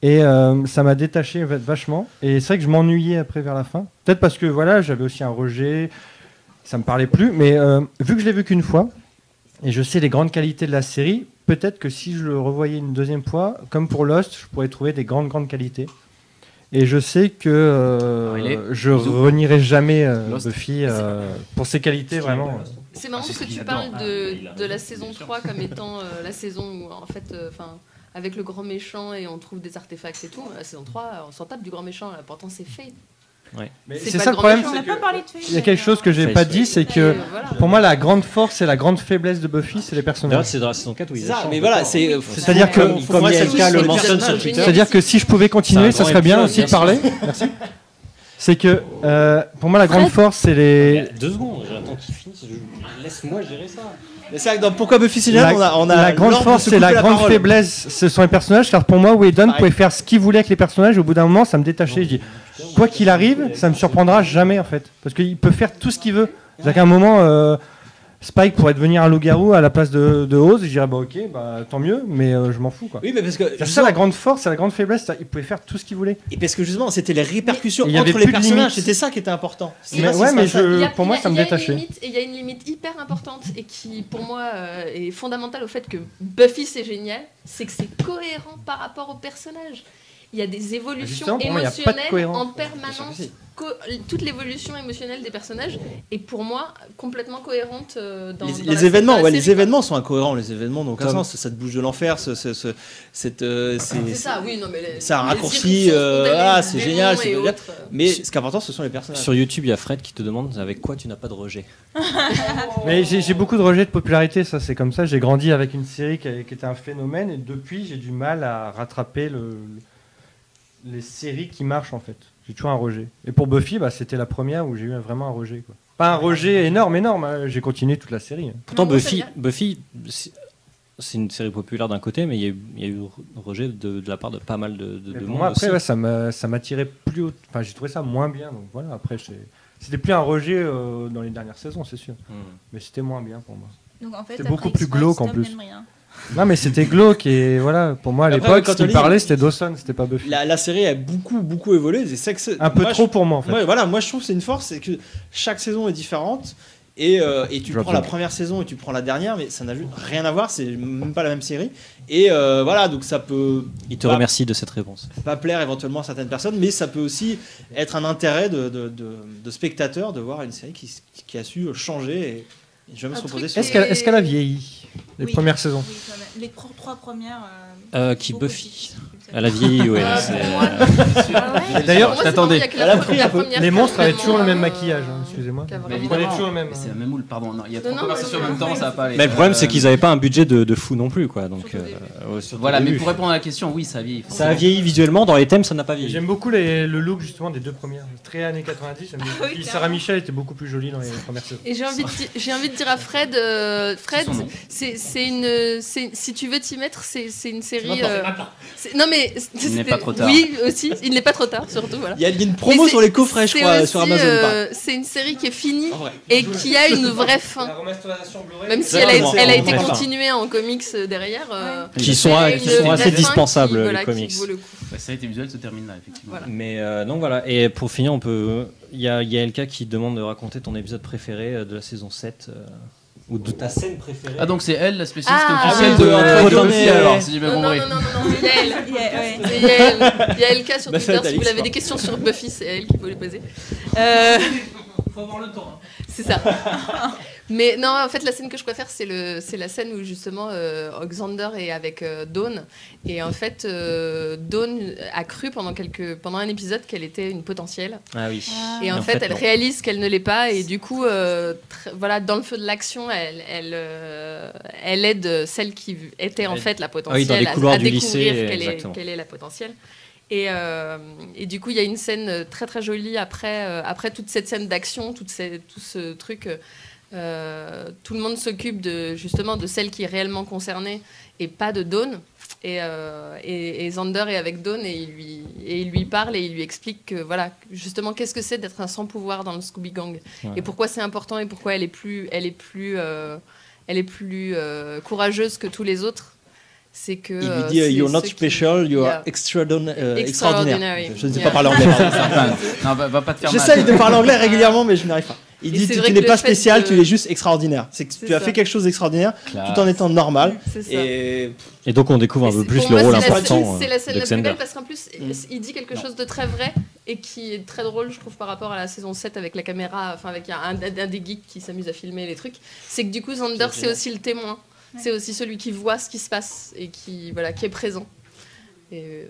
S11: Et euh, ça m'a détaché va- vachement. Et c'est vrai que je m'ennuyais après vers la fin. Peut-être parce que voilà, j'avais aussi un rejet, ça me parlait plus. Mais euh, vu que je l'ai vu qu'une fois, et je sais les grandes qualités de la série, peut-être que si je le revoyais une deuxième fois, comme pour Lost, je pourrais trouver des grandes, grandes qualités. Et je sais que euh,
S9: est-
S11: je renierai jamais euh. Buffy pour ses qualités vraiment.
S7: C'est marrant
S9: Ah,
S7: parce que tu parles de, de la saison 3 comme étant euh, la saison où, en fait, euh, enfin, avec le grand méchant et on trouve des artefacts et tout. La saison 3, on s'en tape du grand méchant, là. pourtant c'est fait.
S11: Mais
S7: C'est
S11: ça
S7: le
S11: problème.
S7: méchant.
S10: Pas.
S11: Il y a quelque chose que j'ai pas dit, c'est que
S7: voilà.
S11: pour moi la grande force et la grande faiblesse de Buffy, c'est les personnages.
S5: c'est dans la saison 4 où ils
S1: ça, mais voilà, c'est.
S11: C'est-à-dire que-
S1: faut- faut
S5: comme
S1: moi, ça
S5: ILK
S1: touche
S5: le mentionne sur
S1: personnages.
S5: Twitter.
S11: C'est-à-dire que si je pouvais continuer, ça serait bien aussi de parler. Merci. C'est que euh, pour moi la grande
S10: Fred
S11: force, c'est les
S5: Deux secondes, j'attends qu'il finisse. je- Laisse-moi gérer ça.
S1: Mais c'est vrai que dans Pourquoi Buffy c'est génial, on a, on a
S11: la grande force et la grande
S1: parole.
S11: faiblesse, ce sont les personnages. Car pour moi, Whedon pouvait faire ce qu'il voulait avec les personnages. Au bout d'un moment, ça me détachait. Je dis, quoi qu'il arrive, ça me surprendra jamais en fait, parce qu'il peut faire tout ce qu'il veut. C'est-à-dire qu'à un moment, euh, Spike pourrait devenir un loup-garou à la place de, de Oz. Je dirais, bah ok, bah tant mieux, mais euh, je m'en fous quoi.
S1: Oui, mais parce que.
S11: C'est ça la grande force, c'est la grande faiblesse. Il pouvait faire tout ce qu'il voulait.
S1: Et parce que justement, c'était les répercussions
S11: Et il y avait
S1: entre les personnages, c'était ça qui était important. C'est
S11: Mais
S1: pas
S11: ouais, mais je-
S7: a-
S11: pour moi,
S7: il y a-
S11: ça me
S7: il y a une
S11: détachait.
S7: limite- Et il y a une limite hyper importante et qui, pour moi, euh, est fondamentale au fait que Buffy c'est génial, c'est que c'est cohérent par rapport au personnage. Il y a des évolutions émotionnelles en permanence. toute l'évolution émotionnelle des personnages est pour moi complètement cohérente euh, dans,
S1: les,
S7: dans
S1: les
S7: la-
S1: événements,
S7: dans la
S1: ouais, les
S7: série,
S1: événements sont incohérents. Les événements n'ont aucun sens. Ça te bouge de l'enfer. Ce, ce- ce- cette, euh, c'est-
S7: C'est ça, oui, non, mais les-
S1: un
S7: les
S1: raccourci, euh,
S7: des
S1: c'est génial, c'est
S7: et
S1: génial.
S7: autres.
S1: Mais ce qui est important, ce sont les personnages.
S5: Sur YouTube, il y a Fred qui te demande avec quoi tu n'as pas de rejet.
S11: Mais j'ai beaucoup de rejet de popularité, ça c'est comme ça. J'ai grandi avec une série qui, a- qui était un phénomène et depuis j'ai du mal à rattraper le, les séries qui marchent en fait. J'ai toujours un rejet. Et pour Buffy, bah, c'était la première où j'ai eu vraiment un rejet. Quoi. Pas un rejet énorme, énorme. hein. J'ai continué toute la série.
S5: Pourtant,
S7: Non, moi,
S5: Buffy, Buffy c'est- une série populaire d'un côté, mais il y a eu, il y a eu rejet de, de la part de pas mal de, monde.
S11: moi, après,
S5: aussi.
S11: ouais, ça m'a- ça m'attirait plus haut. Enfin, j'ai trouvé ça moins bien. Donc voilà, après, c'était plus un rejet euh, dans les dernières saisons, c'est sûr.
S5: Hmm.
S11: Mais c'était moins bien pour moi.
S10: Après
S11: beaucoup plus glauque, en plus.
S10: rien.
S11: Non, mais c'était glauque et voilà. Pour moi, à l'époque,
S1: quand
S11: ce parlait, c'était Dawson, c'était pas Buffy.
S1: La, la série a beaucoup, beaucoup évolué. C'est ça que c'est-
S11: Un peu
S1: moi,
S11: trop
S1: je-
S11: pour moi en fait.
S1: Ouais, voilà, moi je trouve que c'est une force, c'est que chaque saison est différente. Et, euh, et tu
S11: Drop
S1: prends la première saison et tu prends la dernière, mais ça n'a rien à voir, c'est même pas la même série. Et euh, voilà, donc ça peut
S5: Il te
S1: pas,
S5: remercie de cette réponse.
S1: pas plaire éventuellement à certaines personnes, mais ça peut aussi être un intérêt de, de, de, de spectateur de voir une série qui, qui a su changer et, reposer
S7: truc
S1: sur
S11: Est-ce qu'elle est-ce qu'elle a vieilli Les
S10: Oui.
S11: premières saisons?
S10: Oui, quand même. Les trois premières.
S5: Euh, qui
S10: beaucoup
S5: Buffy. Elle a vieilli, ouais.
S10: Ah,
S5: c'est-
S10: ouais.
S11: Et D'ailleurs, peu.
S7: première
S11: Les monstres avaient toujours le même maquillage, hein,
S7: euh,
S11: excusez-moi.
S7: a
S11: Ils prenaient
S9: Évidemment.
S11: toujours le même.
S9: Mais C'est la même moule, pardon. Non, il y a trois
S7: non,
S9: conversations en
S7: mais-
S9: même temps, ça va pas aller.
S5: Mais le problème,
S9: Euh,
S5: c'est qu'ils n'avaient pas un budget de, de fou non plus, quoi. Donc, euh,
S9: Voilà, mais
S5: début.
S9: pour répondre à la question, oui, ça vieillit.
S5: Ça a vieilli visuellement, dans les thèmes, ça n'a pas vieilli.
S11: J'aime beaucoup les- le look justement des deux premières. Très années 90. j'aime beaucoup.
S10: Oui,
S11: Puis
S10: clairement.
S11: Sarah Michel était beaucoup plus jolie dans les premières saisons.
S7: Et j'ai envie, de di- j'ai envie de dire à Fred, euh, Fred,
S9: son nom.
S7: c'est c'est une, c'est- si tu veux t'y mettre, c'est c'est une série. euh, c'est- non mais
S9: Il n'est pas trop tard.
S7: Oui aussi, il n'est pas trop tard surtout voilà.
S1: Il y a il y a une
S7: Mais
S1: promo sur les coffrets, je crois,
S7: aussi,
S1: sur Amazon.
S7: euh, c'est une série qui est finie et qui a une vraie fin. Même si elle a, elle a été continuée en comics euh, derrière. euh,
S5: Qui sont,
S7: a
S5: qui assez
S7: qui,
S5: dispensables,
S7: voilà,
S5: les comics.
S7: coup.
S9: La série visuelle se termine là, effectivement.
S7: Voilà.
S5: Mais euh, donc voilà, et pour finir, on peut. Il y a, il y a LK qui demande de raconter ton épisode préféré euh, de la saison 7. Ou de ta scène préférée.
S9: Ah, donc c'est elle, la spécialiste
S7: Ah,
S9: officielle
S1: oui,
S9: de,
S1: de-
S9: alors, si j'ai bien
S7: Non, non,
S9: compris.
S7: non, non, non, non, c'est Yael. C'est Yael. Yael K sur
S1: Bah,
S7: Twitter, si vous avez des questions sur Buffy, c'est elle qu'il faut les poser. Euh,
S4: Faut avoir le temps. hein.
S7: c'est ça. Mais non, en fait, la scène que je préfère, c'est le, c'est la scène où justement euh, Xander est avec euh, Dawn. Et en fait, euh, Dawn a cru pendant, quelques, pendant un épisode qu'elle était une potentielle.
S5: Ah oui.
S7: Et en,
S5: En
S7: fait,
S5: fait,
S7: elle
S5: non.
S7: réalise qu'elle ne l'est pas. Et du coup, euh, tr- voilà, dans le feu de l'action, elle, elle, euh, elle aide celle qui était en
S5: Elle-
S7: fait la
S5: Ah oui,
S7: potentielle
S5: dans les
S7: à-
S5: couloirs
S7: à,
S5: du
S7: découvrir
S5: lycée,
S7: quelle est,
S5: exactement.
S7: quelle est la potentielle. Et, euh, et du coup, il y a une scène très très jolie après, euh, après toute cette scène d'action, tout ce truc. Euh, tout le monde s'occupe de justement de celle qui est réellement concernée et pas de Dawn. Et, euh, et, et Xander est avec Dawn et il, lui, et il lui parle et il lui explique que voilà justement qu'est-ce que c'est d'être un sans pouvoir dans le Scooby Gang
S5: Ouais.
S7: et pourquoi c'est important et pourquoi elle est plus elle est plus euh, elle est plus euh, courageuse que tous les autres. C'est que
S1: Il lui dit euh, You're not
S7: qui-
S1: special, you are
S7: Yeah.
S1: extraordina- euh,
S7: Extraordinary.
S1: extraordinaire. Je ne sais
S7: Yeah.
S1: pas parler anglais.
S9: non, va, va pas te faire mal.
S1: J'essaye de parler anglais régulièrement, mais je n'y arrive pas. Il
S7: Et
S1: dit tu, tu n'es pas spécial, tu es juste extraordinaire. C'est que tu as
S7: ça.
S1: fait quelque chose d'extraordinaire tout en étant normal.
S7: C'est ça.
S1: Et
S5: Et donc on découvre un peu plus le rôle important
S7: scène- C'est la scène
S5: de
S7: la plus belle parce qu'en plus, il dit quelque chose de très vrai et qui est très drôle, je trouve, par rapport à la saison 7 avec la caméra, enfin avec un, un- un des geeks qui s'amuse à filmer les trucs. C'est que du coup, Xander, c'est aussi le témoin. C'est aussi celui qui voit ce qui se passe et qui, voilà, qui est présent. Et euh,